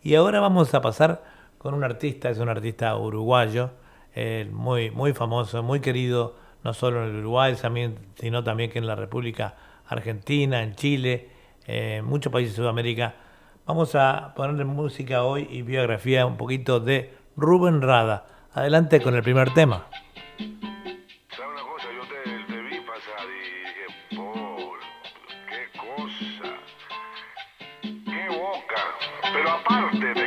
Y ahora vamos a pasar con un artista, es un artista uruguayo, eh, muy, muy famoso, muy querido, no solo en el Uruguay, sino también que en la República Argentina, en Chile, eh, en muchos países de Sudamérica. Vamos a ponerle música hoy y biografía un poquito de Rubén Rada. Adelante con el primer tema. ¿Sabes una cosa? Yo te, vi pasar y dije, Paul, qué cosa, qué boca. Pero aparte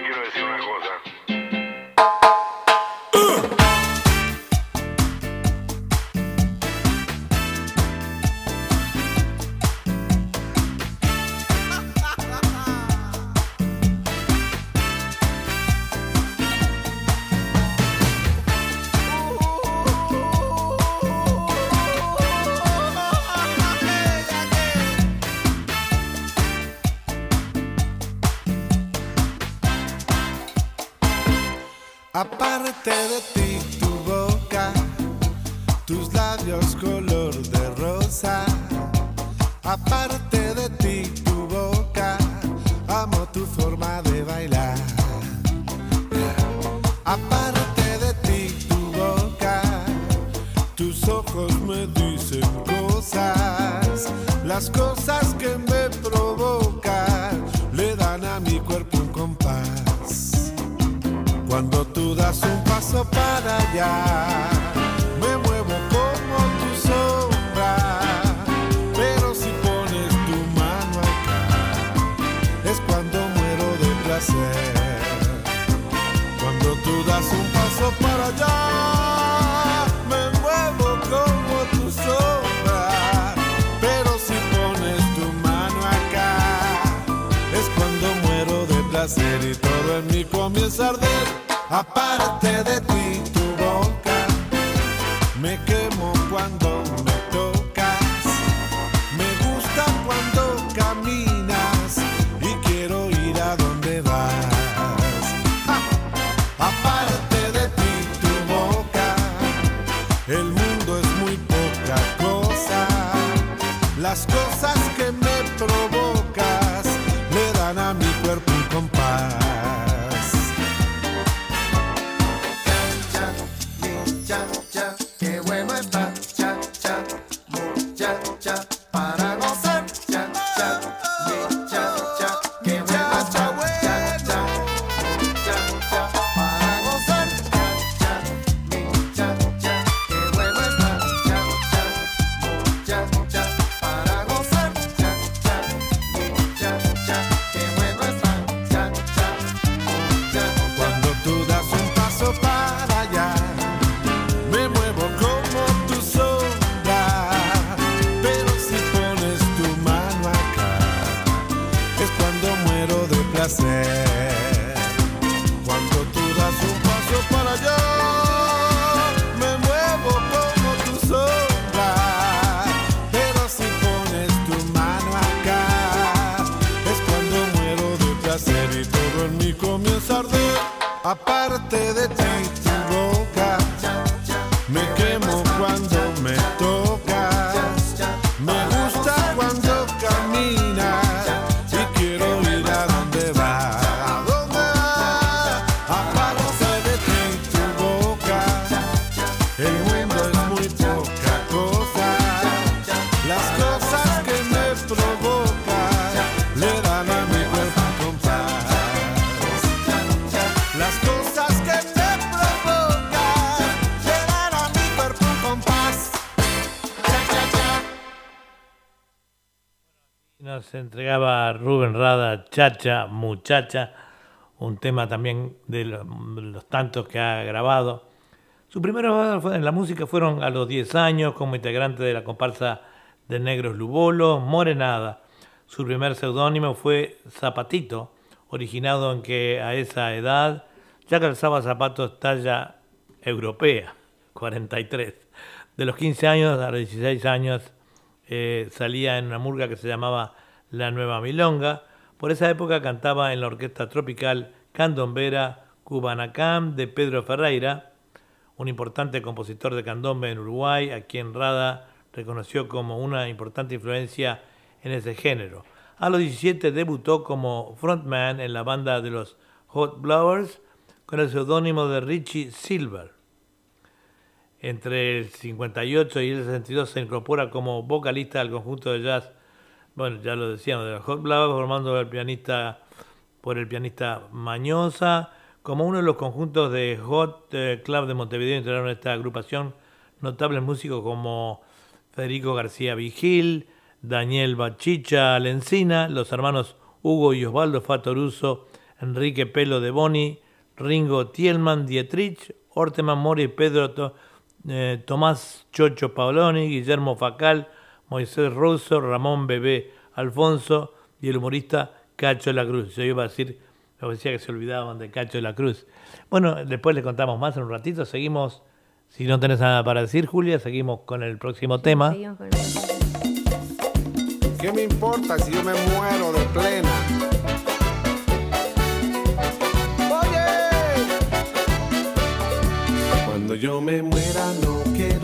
y todo en mí comienza a arder. Aparte de ti, tu boca, me quemo entregaba Rubén Rada, Chacha, Muchacha, un tema también de lo- los tantos que ha grabado. Sus primeros en la música fueron a los 10 años como integrante de la comparsa de Negros Lubolo, Morenada. Su primer seudónimo fue Zapatito, originado en que a esa edad ya calzaba zapatos talla europea, 43. De los 15 años a los 16 años eh, salía en una murga que se llamaba La Nueva Milonga. Por esa época cantaba en la orquesta tropical Candombera Cubanacam de Pedro Ferreira. un importante compositor de candombe en Uruguay, a quien Rada reconoció como una importante influencia en ese género. A los 17 debutó como frontman en la banda de los Hot Blowers con el seudónimo de Richie Silver. Entre el 58 y el 62 se incorpora como vocalista al conjunto de jazz, bueno, ya lo decíamos, de los Hot Blowers, formando el pianista por el pianista Mañosa, como uno de los conjuntos de Hot eh, Club de Montevideo integraron esta agrupación notables músicos como Federico García Vigil, Daniel Bachicha Lencina, los hermanos Hugo y Osvaldo Fatoruso, Enrique Pelo de Boni, Ringo Tielman Dietrich, Orteman Mori, Pedro eh, Tomás Chocho Paoloni, Guillermo Facal, Moisés Russo, Ramón Bebé Alfonso y el humorista Cacho de la Cruz. Yo iba a decir, me decía que se olvidaban de Cacho de la Cruz. Bueno, después les contamos más en un ratito. Seguimos, si no tenés nada para decir, Julia, seguimos con el próximo tema. Seguimos con el- ¿Qué me importa si yo me muero de plena? Cuando yo me muera no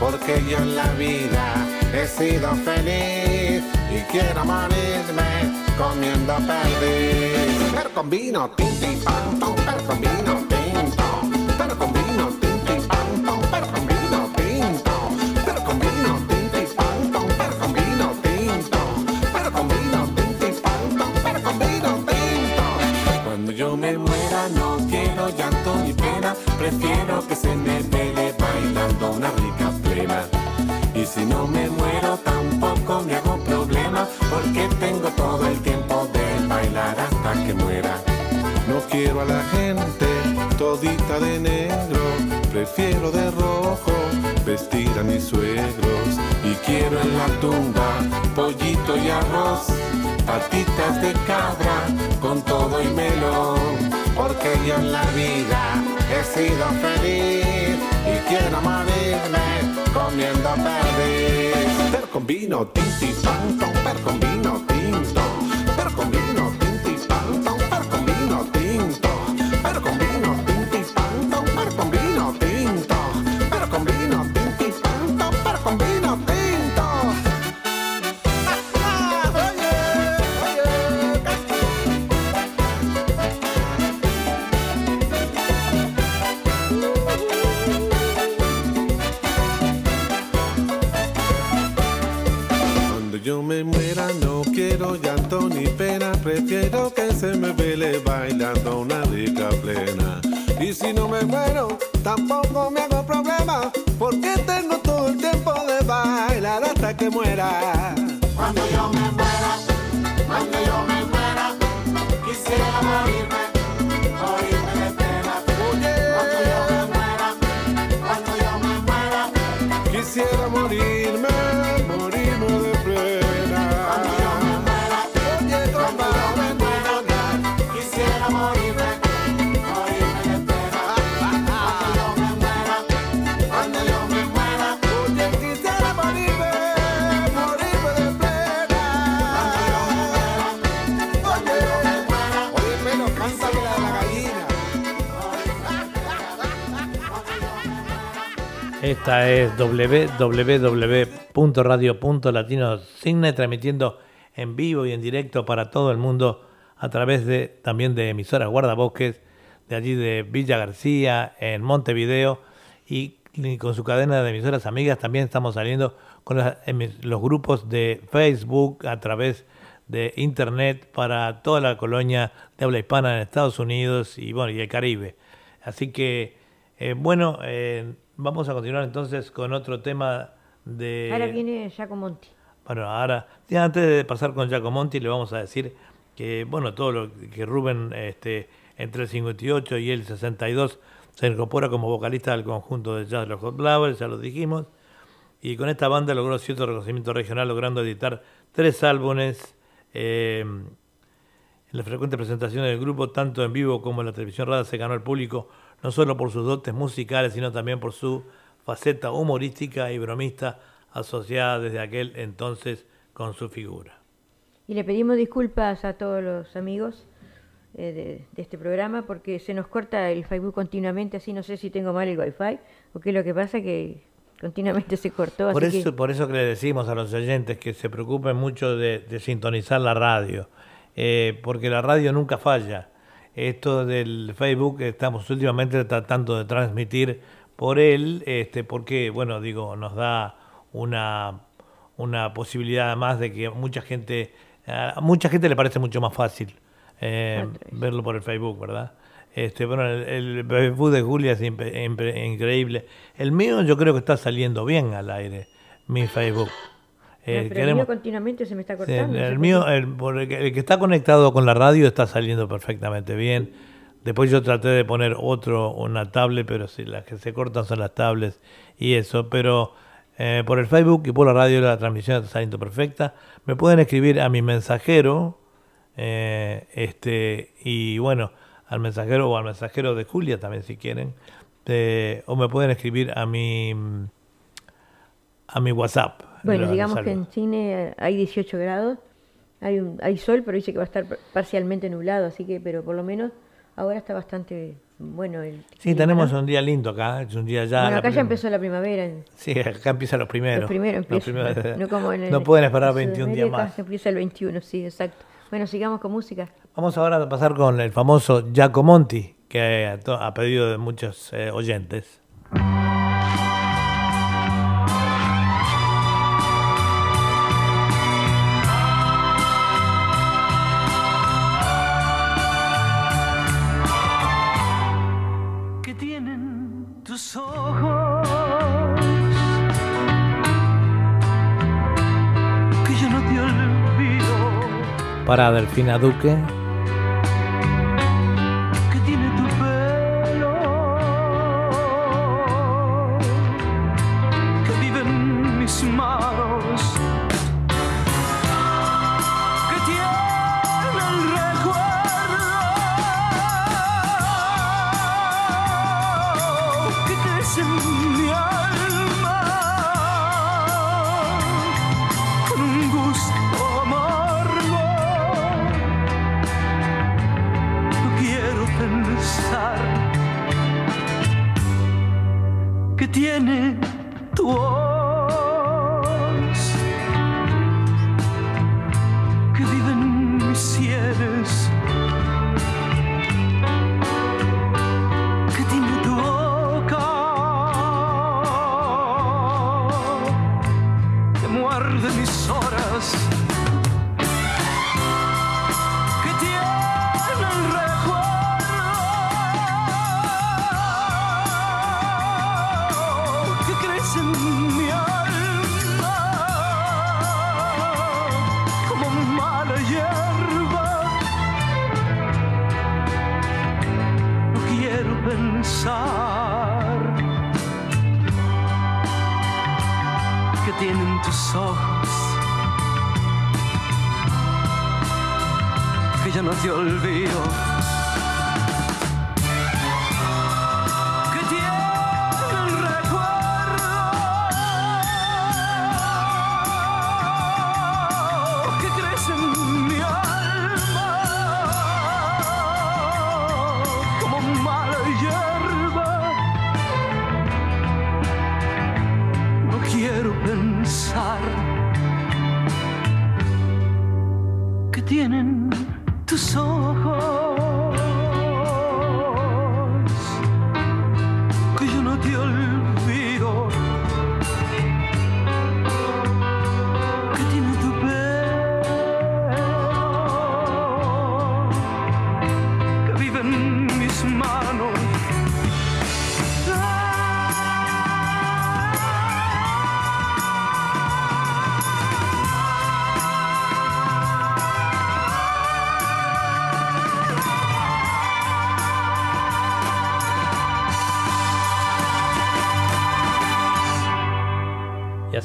porque yo en la vida he sido feliz y quiero morirme comiendo perdiz. Pero con vino, tinti, pero con vino si no me muero tampoco me hago problema, porque tengo todo el tiempo de bailar hasta que muera. No quiero a la gente todita de negro, prefiero de rojo vestir a mis suegros. Y quiero en la tumba pollito y arroz, patitas de cabra con todo y melón. Porque yo en la vida he sido feliz y quiero morirme comiendo perdiz. Pero con vino, pam, pam, pero con vino tinto. Me muera no quiero llanto ni pena, prefiero que se me vele bailando una rica plena. Y si no me muero, tampoco me hago problema, porque tengo todo el tiempo de bailar hasta que muera. Cuando yo me muera, cuando yo me muera, quisiera morirme, morirme de Esta es www.radio.latinosigna transmitiendo en vivo y en directo para todo el mundo a través de también de emisoras guardabosques de allí de Villa García en Montevideo y, con su cadena de emisoras amigas también estamos saliendo con los grupos de Facebook a través de internet para toda la colonia de habla hispana en Estados Unidos y bueno y el Caribe. Así que eh, bueno, eh, vamos a continuar entonces con otro tema de... Ahora viene Giacomonti. Bueno, ahora, antes de pasar con Giacomonti, le vamos a decir que, bueno, todo lo que Rubén, este, entre el 58 y el 62, Se incorpora como vocalista del conjunto de jazz Los Hot Flowers, ya lo dijimos. Y con esta banda logró cierto reconocimiento regional, logrando editar tres álbumes eh, en las frecuentes presentaciones del grupo, tanto en vivo como en la televisión rada, se ganó al público no solo por sus dotes musicales, sino también por su faceta humorística y bromista asociada desde aquel entonces con su figura. Y le pedimos disculpas a todos los amigos eh, de, de este programa porque se nos corta el Facebook continuamente, así no sé si tengo mal el wifi o qué es lo que pasa que continuamente se cortó. Por así eso, que- por eso que le decimos a los oyentes que se preocupen mucho de, de sintonizar la radio, eh, porque la radio nunca falla. Esto del Facebook estamos últimamente tratando de transmitir por él, este, porque, bueno, digo, nos da una, una posibilidad más de que mucha gente, a mucha gente le parece mucho más fácil eh, verlo por el Facebook, ¿verdad? Este, bueno, el, el Facebook de Julia es increíble. El mío yo creo que está saliendo bien al aire, mi Facebook. Eh, No, pero el mío continuamente se me está Sí, cortando. el, mío, el, que está conectado con la radio está saliendo perfectamente bien. Después yo traté de poner otro, una tablet, pero sí, las que se cortan son las tablets y eso. Pero eh, por el Facebook y por la radio la transmisión está saliendo perfecta. Me pueden escribir a mi mensajero, eh, este y bueno, al mensajero o al mensajero de Julia también si quieren. O me pueden escribir a mi, a mi WhatsApp. Bueno, Los digamos que en Chile eh, hay 18 grados, hay, un, hay sol, pero dice que va a estar par- parcialmente nublado, así que, pero por lo menos ahora está bastante bueno el Sí, tenemos un día lindo acá, es un día ya... Bueno, acá ya empezó la primavera. Sí, acá empiezan los primeros. Los primeros Los empiezan. primeros- no como en el- no pueden esperar en 21 días más. Empieza el 21, sí, exacto. Bueno, sigamos con música. Vamos ahora a pasar con el famoso Giacomonti, que a, to- a pedido de muchos eh, oyentes. Para Delfina Duque,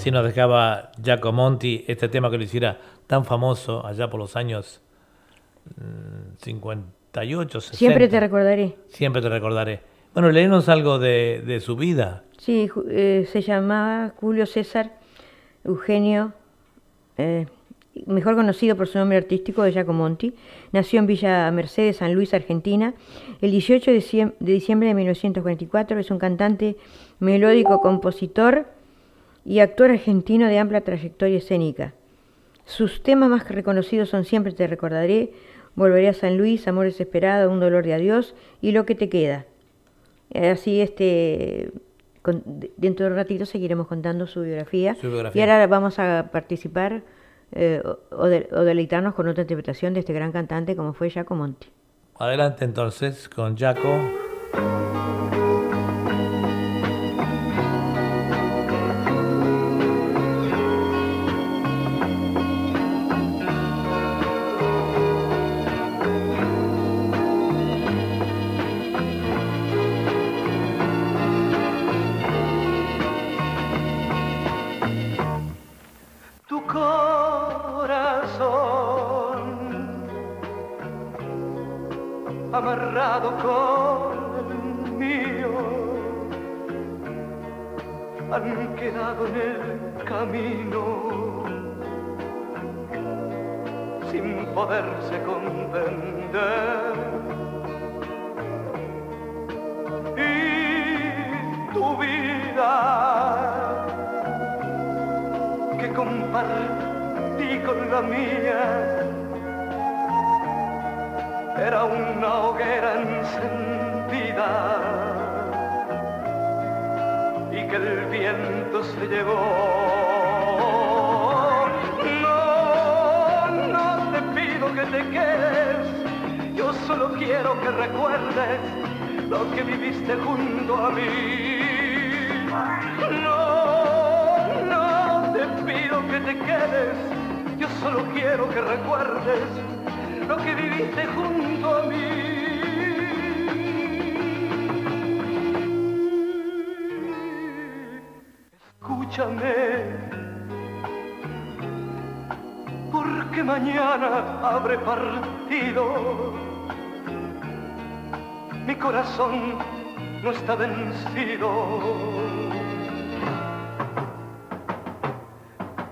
así nos dejaba Giacomonti este tema que lo hiciera tan famoso allá por los años mm, 58, 60. Siempre te recordaré. Siempre te recordaré. Bueno, léenos algo de, de su vida. Sí, eh, se llamaba Julio César Eugenio, eh, mejor conocido por su nombre artístico de Giacomonti. Nació en Villa Mercedes, San Luis, Argentina, el 18 de diciem- de diciembre de 1944. Es un cantante melódico, compositor y actor argentino de amplia trayectoria escénica. Sus temas más reconocidos son Siempre te recordaré, Volveré a San Luis, Amor desesperado, Un dolor de adiós y Lo que te queda. Eh, Así, este, con- dentro de un ratito seguiremos contando su biografía. Su biografía. Y ahora vamos a participar eh, o, o de- o deleitarnos con otra interpretación de este gran cantante como fue Giacomonti. Adelante entonces con Jaco. Sin poderse comprender y tu vida que compartí con la mía era una hoguera encendida y que el viento se llevó. Quiero que recuerdes lo que viviste junto a mí. No, no te pido que te quedes, yo solo quiero que recuerdes lo que viviste junto a mí. Escúchame, porque mañana abre partido. Corazón no está vencido.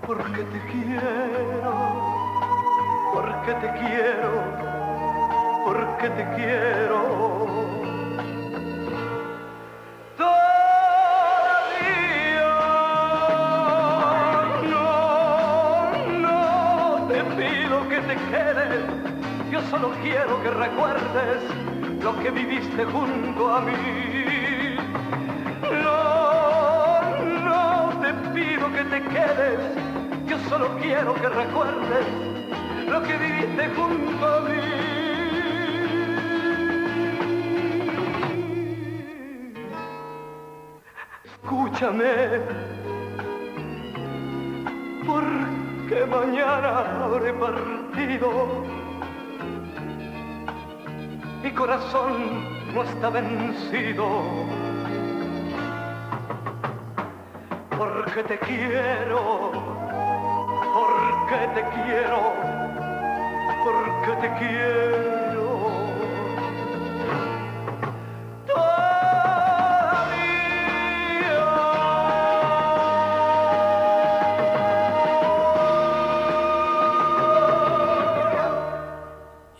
porque te quiero, porque te quiero, porque te quiero. No te pido que te quedes, yo solo quiero que recuerdes lo que viviste junto a mí. No, no te pido que te quedes, yo solo quiero que recuerdes lo que viviste junto a mí. Escúchame, porque mañana habré partido. Corazón no está vencido. porque te quiero, porque te quiero, porque te quiero.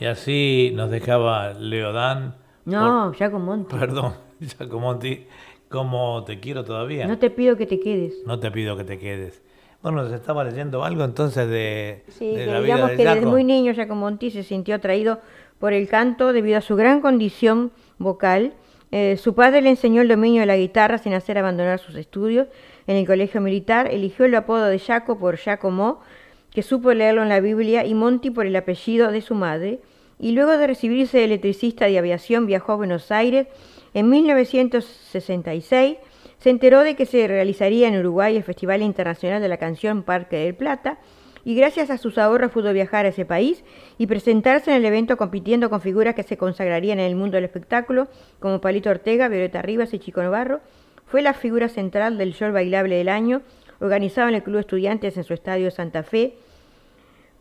Y así nos dejaba Leodán. No, Giacomonti. Perdón, Giacomonti, como te quiero todavía. No te pido que te quedes. No te pido que te quedes. Bueno, nos estaba leyendo algo entonces de, Sí, de que la vida digamos de que desde muy niño Giacomonti se sintió atraído por el canto debido a su gran condición vocal. Eh, su padre le enseñó el dominio de la guitarra sin hacer abandonar sus estudios. En el colegio militar eligió el apodo de Jaco por Giacomo, que supo leerlo en la Biblia, y Monti por el apellido de su madre. Y luego de recibirse de electricista de aviación viajó a Buenos Aires. En 1966 se enteró de que se realizaría en Uruguay el Festival Internacional de la Canción Parque del Plata y gracias a sus ahorros pudo viajar a ese país y presentarse en el evento compitiendo con figuras que se consagrarían en el mundo del espectáculo como Palito Ortega, Violeta Rivas y Chico Navarro. Fue la figura central del show bailable del año organizado en el Club Estudiantes en su estadio Santa Fe,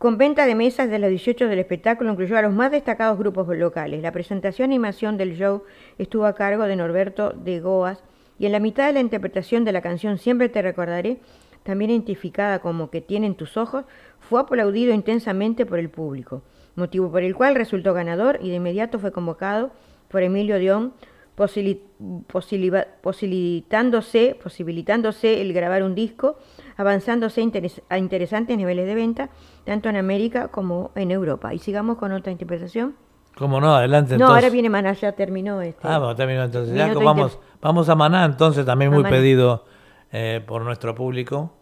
con venta de mesas de los 18 del espectáculo, incluyó a los más destacados grupos locales. La presentación y animación del show estuvo a cargo de Norberto de Goas y en la mitad de la interpretación de la canción Siempre te recordaré, también identificada como Que tienen tus ojos, fue aplaudido intensamente por el público, motivo por el cual resultó ganador y de inmediato fue convocado por Emilio Dion, posibilitándose, posibilitándose el grabar un disco, avanzándose interes- a interesantes niveles de venta, tanto en América como en Europa. Y sigamos con otra interpretación. ¿Cómo no? Adelante No, entonces. ahora viene Maná, ya terminó este. Ah, bueno, terminó entonces. Ya vamos, vamos a Maná, entonces también muy Maná. pedido eh, por nuestro público.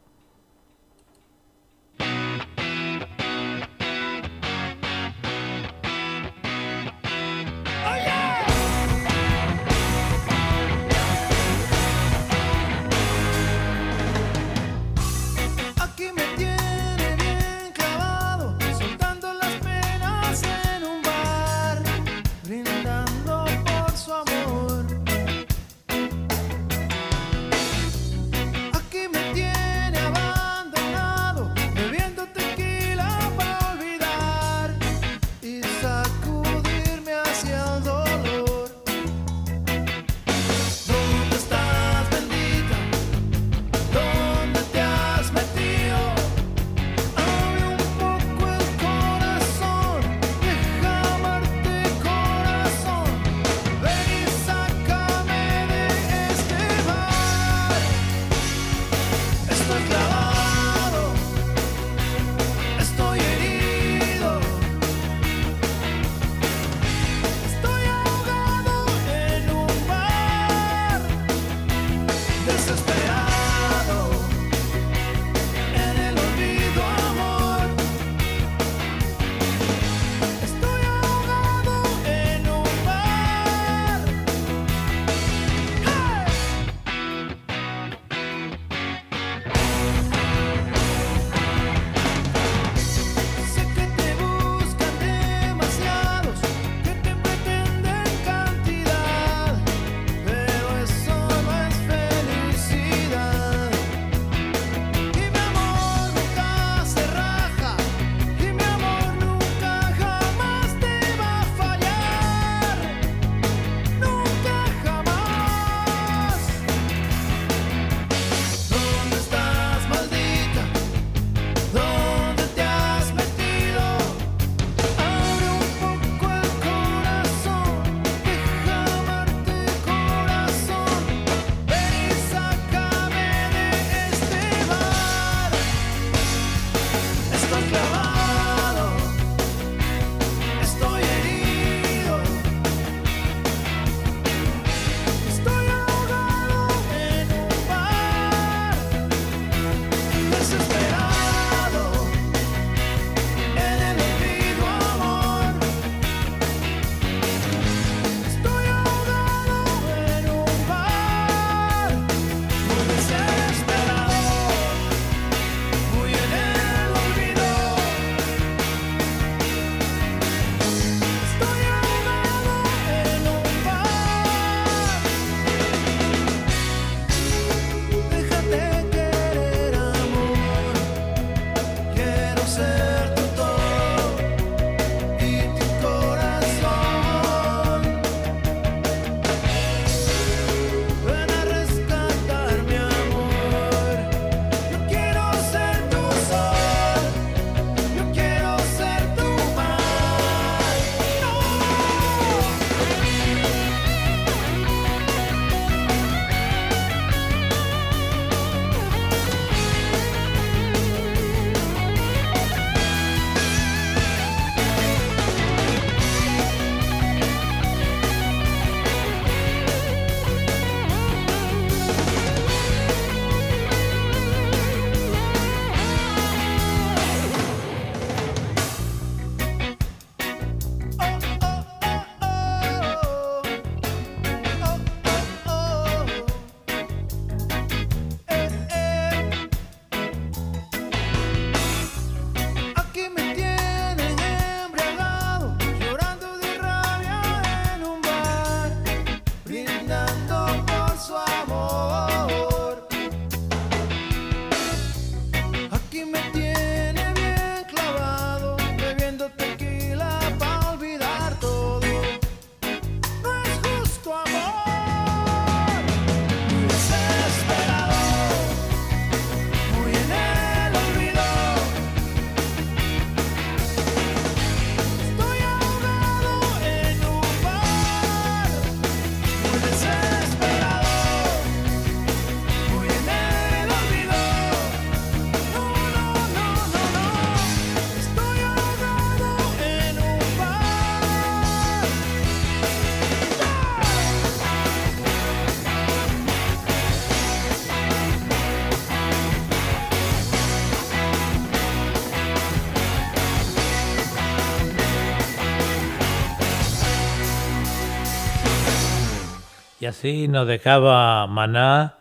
Y así nos dejaba Maná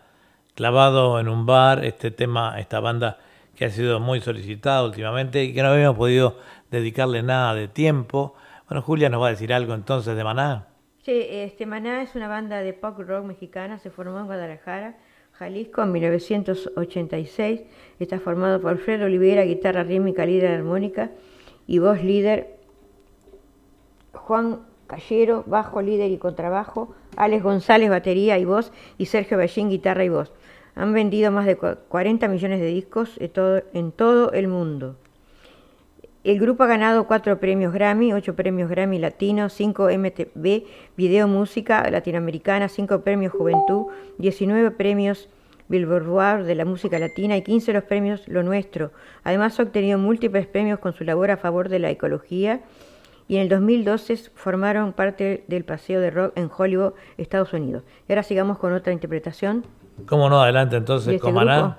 clavado en un bar, este tema, esta banda que ha sido muy solicitada últimamente y que no habíamos podido dedicarle nada de tiempo. Bueno, Julia nos va a decir algo entonces de Maná. Sí, este Maná es una banda de pop rock mexicana, se formó en Guadalajara, Jalisco en 1986. Está formado por Fred Olivera, guitarra rítmica, líder armónica y voz líder. Juan Callero, bajo líder y contrabajo. Alex González, batería y voz. Y Sergio Ballín, guitarra y voz. Han vendido más de cua- 40 millones de discos en todo, el mundo. El grupo ha ganado cuatro premios Grammy, ocho premios Grammy Latino, cinco MTV Video Música Latinoamericana, cinco premios Juventud, 19 premios Billboard de la música latina y 15 los premios Lo Nuestro. Además ha obtenido múltiples premios con su labor a favor de la ecología y en el 2012 formaron parte del paseo de rock en Hollywood, Estados Unidos. Y ahora sigamos con otra interpretación. ¿Cómo no? Adelante ¿De entonces este con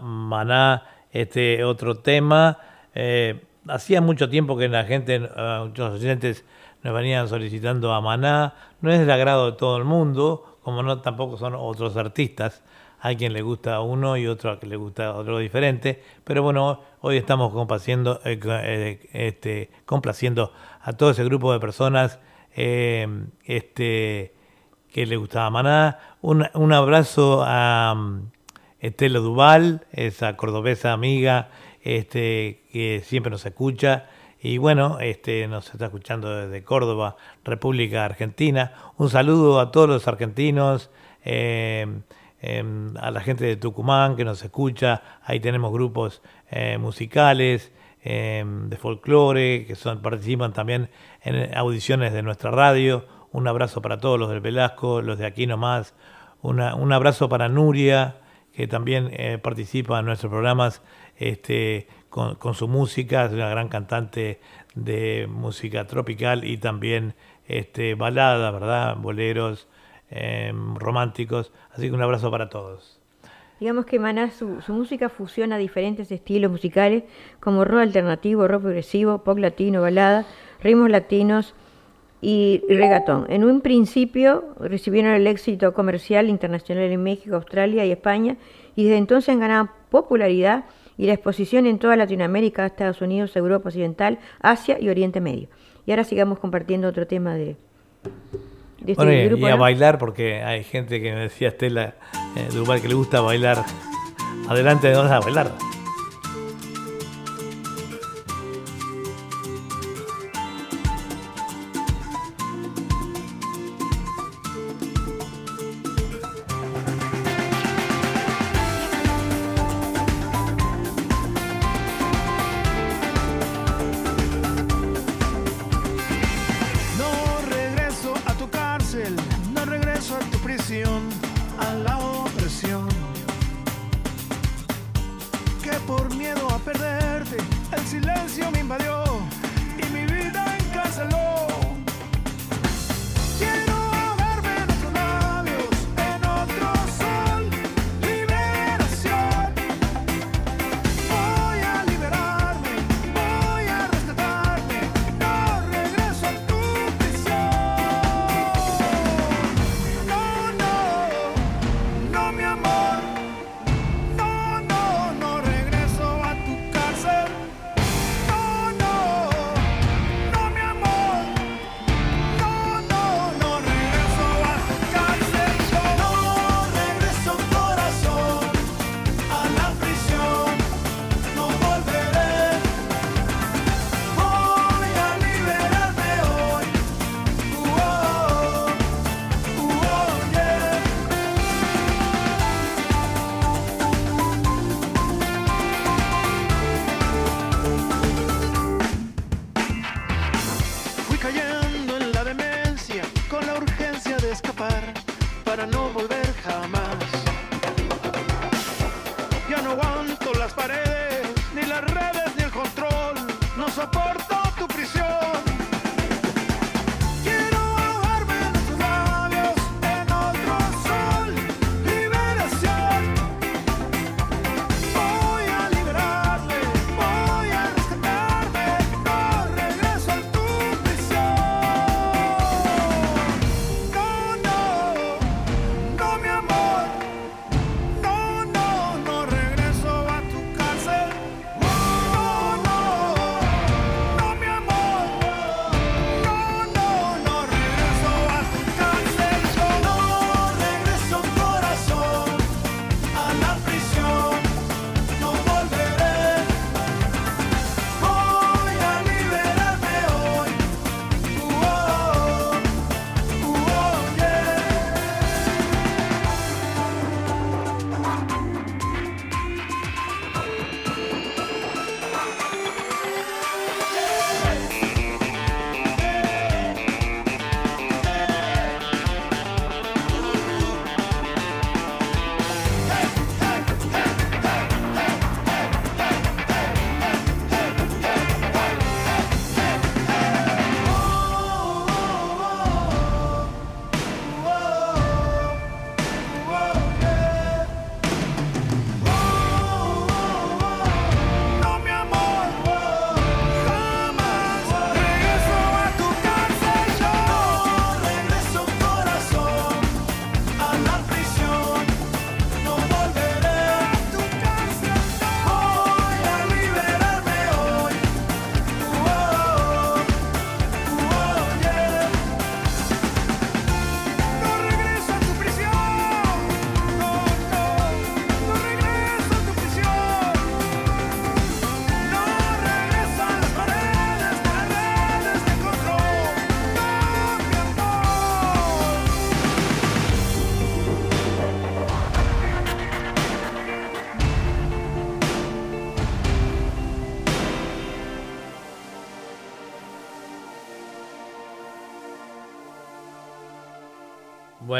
Maná este otro tema. Eh, hacía mucho tiempo que la gente, muchos oyentes nos venían solicitando a Maná. No es del agrado de todo el mundo, como no tampoco son otros artistas. Hay quien le gusta uno y otro a que le gusta otro diferente. Pero bueno, hoy estamos complaciendo, eh, eh, este, complaciendo a todo ese grupo de personas este, que le gustaba Maná. Un, abrazo a Estela Duval, esa cordobesa amiga este, que siempre nos escucha. Y bueno, este, nos está escuchando desde Córdoba, República Argentina. Un saludo a todos los argentinos, eh, em, a la gente de Tucumán que nos escucha. Ahí tenemos grupos eh, musicales, em, de folclore, que son, participan también en audiciones de nuestra radio. Un abrazo para todos los del Velasco, los de aquí nomás. Un abrazo para Nuria, que también eh, participa en nuestros programas este, con, su música, es una gran cantante de música tropical y también este, balada, ¿verdad? Boleros eh, románticos. Así que un abrazo para todos. Digamos que Maná, su, su música fusiona diferentes estilos musicales como rock alternativo, rock progresivo, pop latino, balada, ritmos latinos y reggaetón. En un principio recibieron el éxito comercial internacional en México, Australia y España y desde entonces han ganado popularidad y la exposición en toda Latinoamérica, Estados Unidos, Europa Occidental, Asia y Oriente Medio. Y ahora sigamos compartiendo otro tema de, de este Bueno, grupo. y a ¿no? bailar, porque hay gente que me decía Estela eh, Duval que le gusta bailar. Adelante, vamos a bailar. Silencio me invadió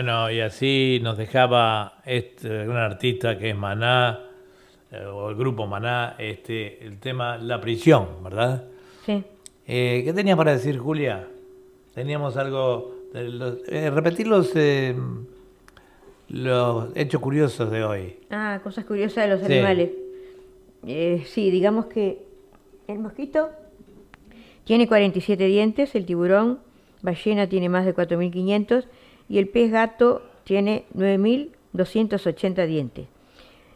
Bueno, y así nos dejaba este gran artista que es Maná, eh, o el grupo Maná, este, el tema La prisión, ¿verdad? Sí. Eh, ¿Qué tenías para decir, Julia? Teníamos algo. de los- eh, repetir los, eh, los hechos curiosos de hoy. Ah, cosas curiosas de los Sí. animales. Eh, sí, digamos que el mosquito tiene 47 dientes, el tiburón ballena tiene más de 4.500 y el pez gato tiene 9.280 dientes.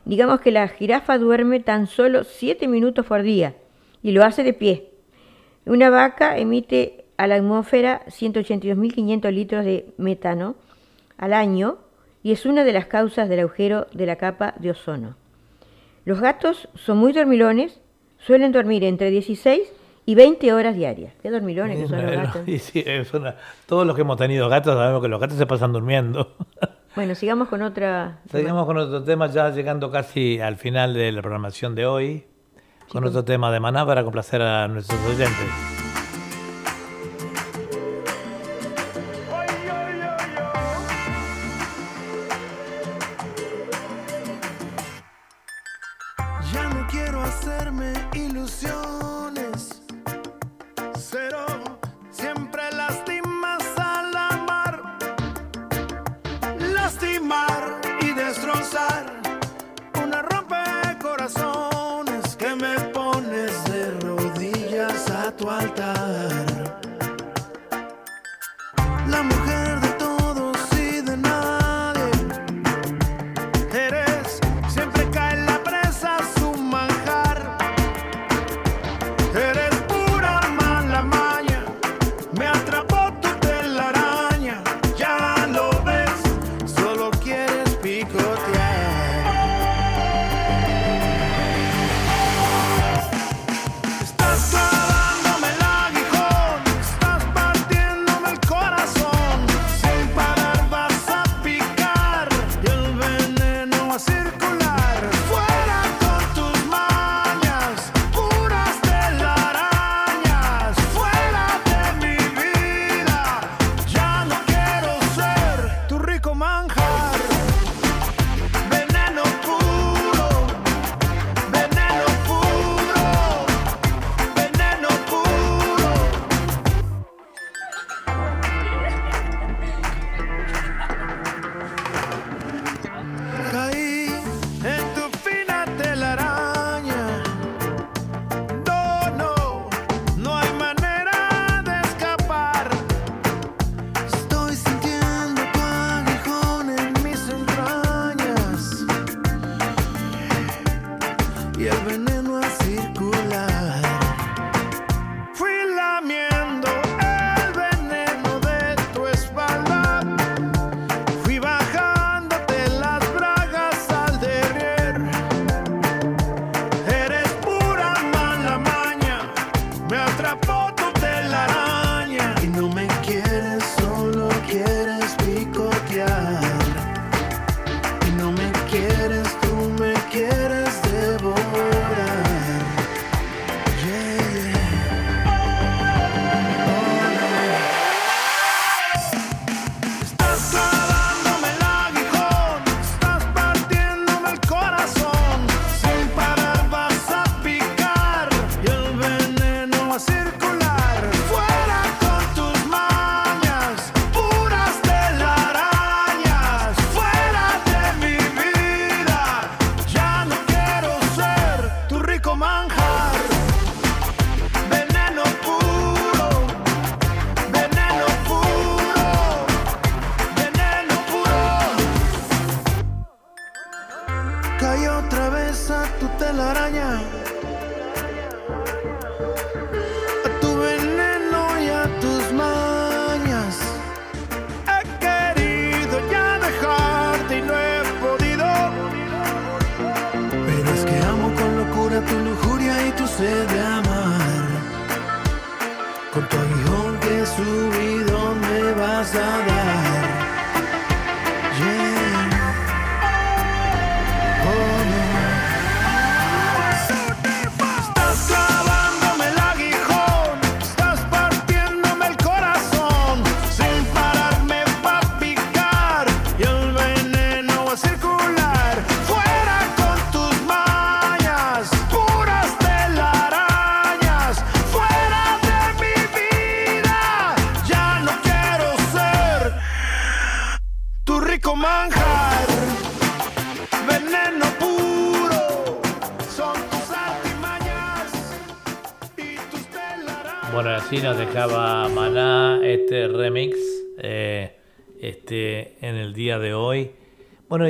Digamos que la jirafa duerme tan solo 7 minutos por día y lo hace de pie. Una vaca emite a la atmósfera 182.500 litros de metano al año y es una de las causas del agujero de la capa de ozono. Los gatos son muy dormilones, suelen dormir entre 16 y 20 horas diarias. Qué dormilones que son los gatos. Y sí, es una- todos los que hemos tenido gatos sabemos que los gatos se pasan durmiendo. Bueno, sigamos con otra. Seguimos con otro tema, ya llegando casi al final de la programación de hoy, con otro tema de Maná para complacer a nuestros oyentes.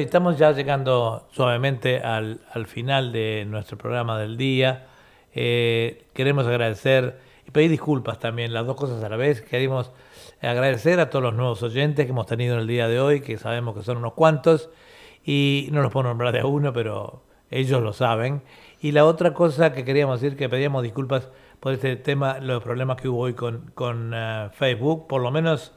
Estamos ya llegando suavemente al, al final de nuestro programa del día. Eh, queremos agradecer y pedir disculpas también, las dos cosas a la vez. Queremos agradecer a todos los nuevos oyentes que hemos tenido en el día de hoy, que sabemos que son unos cuantos, y no los puedo nombrar de a uno, pero ellos lo saben. Y la otra cosa que queríamos decir, que pedíamos disculpas por este tema, los problemas que hubo hoy con, con eh, Facebook, por lo menos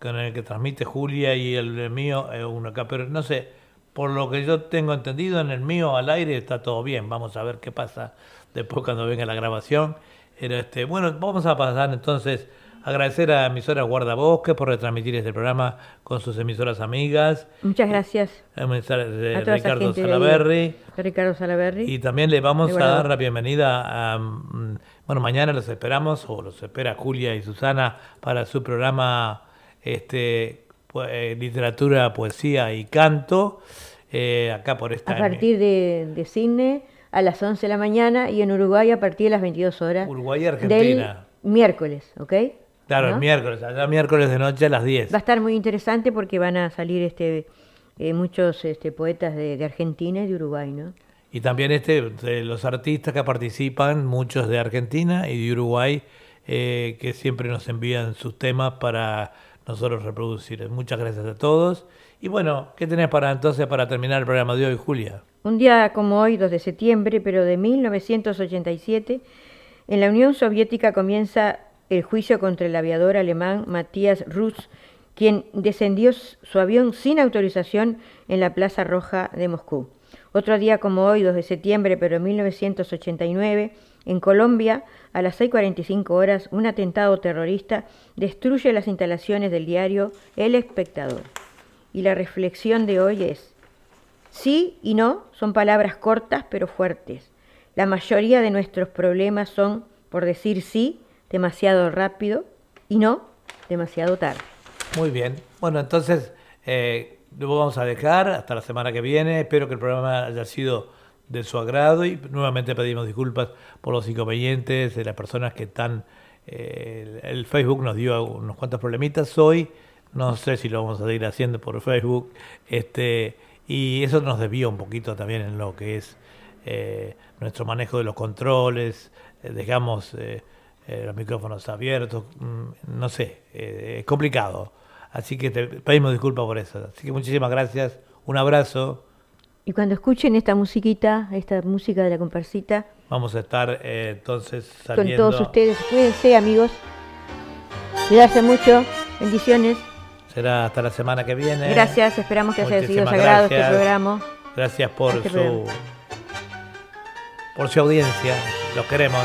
con el que transmite Julia y el mío, eh, uno acá, pero no sé, por lo que yo tengo entendido, en el mío al aire está todo bien, vamos a ver qué pasa después cuando venga la grabación. Pero este, bueno, vamos a pasar entonces a agradecer a emisoras Guardabosques por retransmitir este programa con sus emisoras amigas. Muchas gracias A Ricardo Salaberry. Ricardo Salaberry. Y también le vamos a dar la bienvenida a... mm, Bueno, mañana los esperamos, o los espera Julia y Susana para su programa este, pu- eh, Literatura, Poesía y Canto, eh, acá por esta... a partir de, de Cine a las 11 de la mañana y en Uruguay a partir de las 22 horas. Uruguay y Argentina. Del miércoles, ¿ok? Claro, ¿no? el miércoles, allá miércoles de noche a las 10. Va a estar muy interesante porque van a salir este eh, muchos este, poetas de, de Argentina y de Uruguay, ¿no? Y también este, de los artistas que participan, muchos de Argentina y de Uruguay, eh, que siempre nos envían sus temas para nosotros reproducir. Muchas gracias a todos. Y bueno, ¿qué tenés para entonces para terminar el programa de hoy, Julia? Un día como hoy, 2 de septiembre, pero de 1987, en la Unión Soviética comienza el juicio contra el aviador alemán Matías Rus, quien descendió su avión sin autorización en la Plaza Roja de Moscú. Otro día como hoy, 2 de septiembre, pero en 1989, en Colombia, a las 6.45 horas, un atentado terrorista destruye las instalaciones del diario El Espectador. Y la reflexión de hoy es, Sí y no son palabras cortas pero fuertes. La mayoría de nuestros problemas son, por decir sí, demasiado rápido y no, demasiado tarde. Muy bien. Bueno, entonces eh, lo vamos a dejar hasta la semana que viene. Espero que el programa haya sido de su agrado y nuevamente pedimos disculpas por los inconvenientes de las personas que están... eh, el, el Facebook nos dio unos cuantos problemitas hoy. No sé si lo vamos a seguir haciendo por Facebook. Este, y eso nos desvía un poquito también en lo que es eh, nuestro manejo de los controles. eh, dejamos eh, eh, los micrófonos abiertos. mm, no sé, eh, es complicado. Así que te pedimos disculpas por eso. Así que muchísimas gracias. Un abrazo. Y cuando escuchen esta musiquita, esta música de la comparsita, Vamos a estar eh, entonces con saliendo. todos ustedes, cuídense amigos, cuidarse mucho, bendiciones, Será hasta la semana que viene. gracias, esperamos que haya sido Muchísimas sagrado este gracias. programa. Gracias por Este su programa. por su audiencia. Los queremos.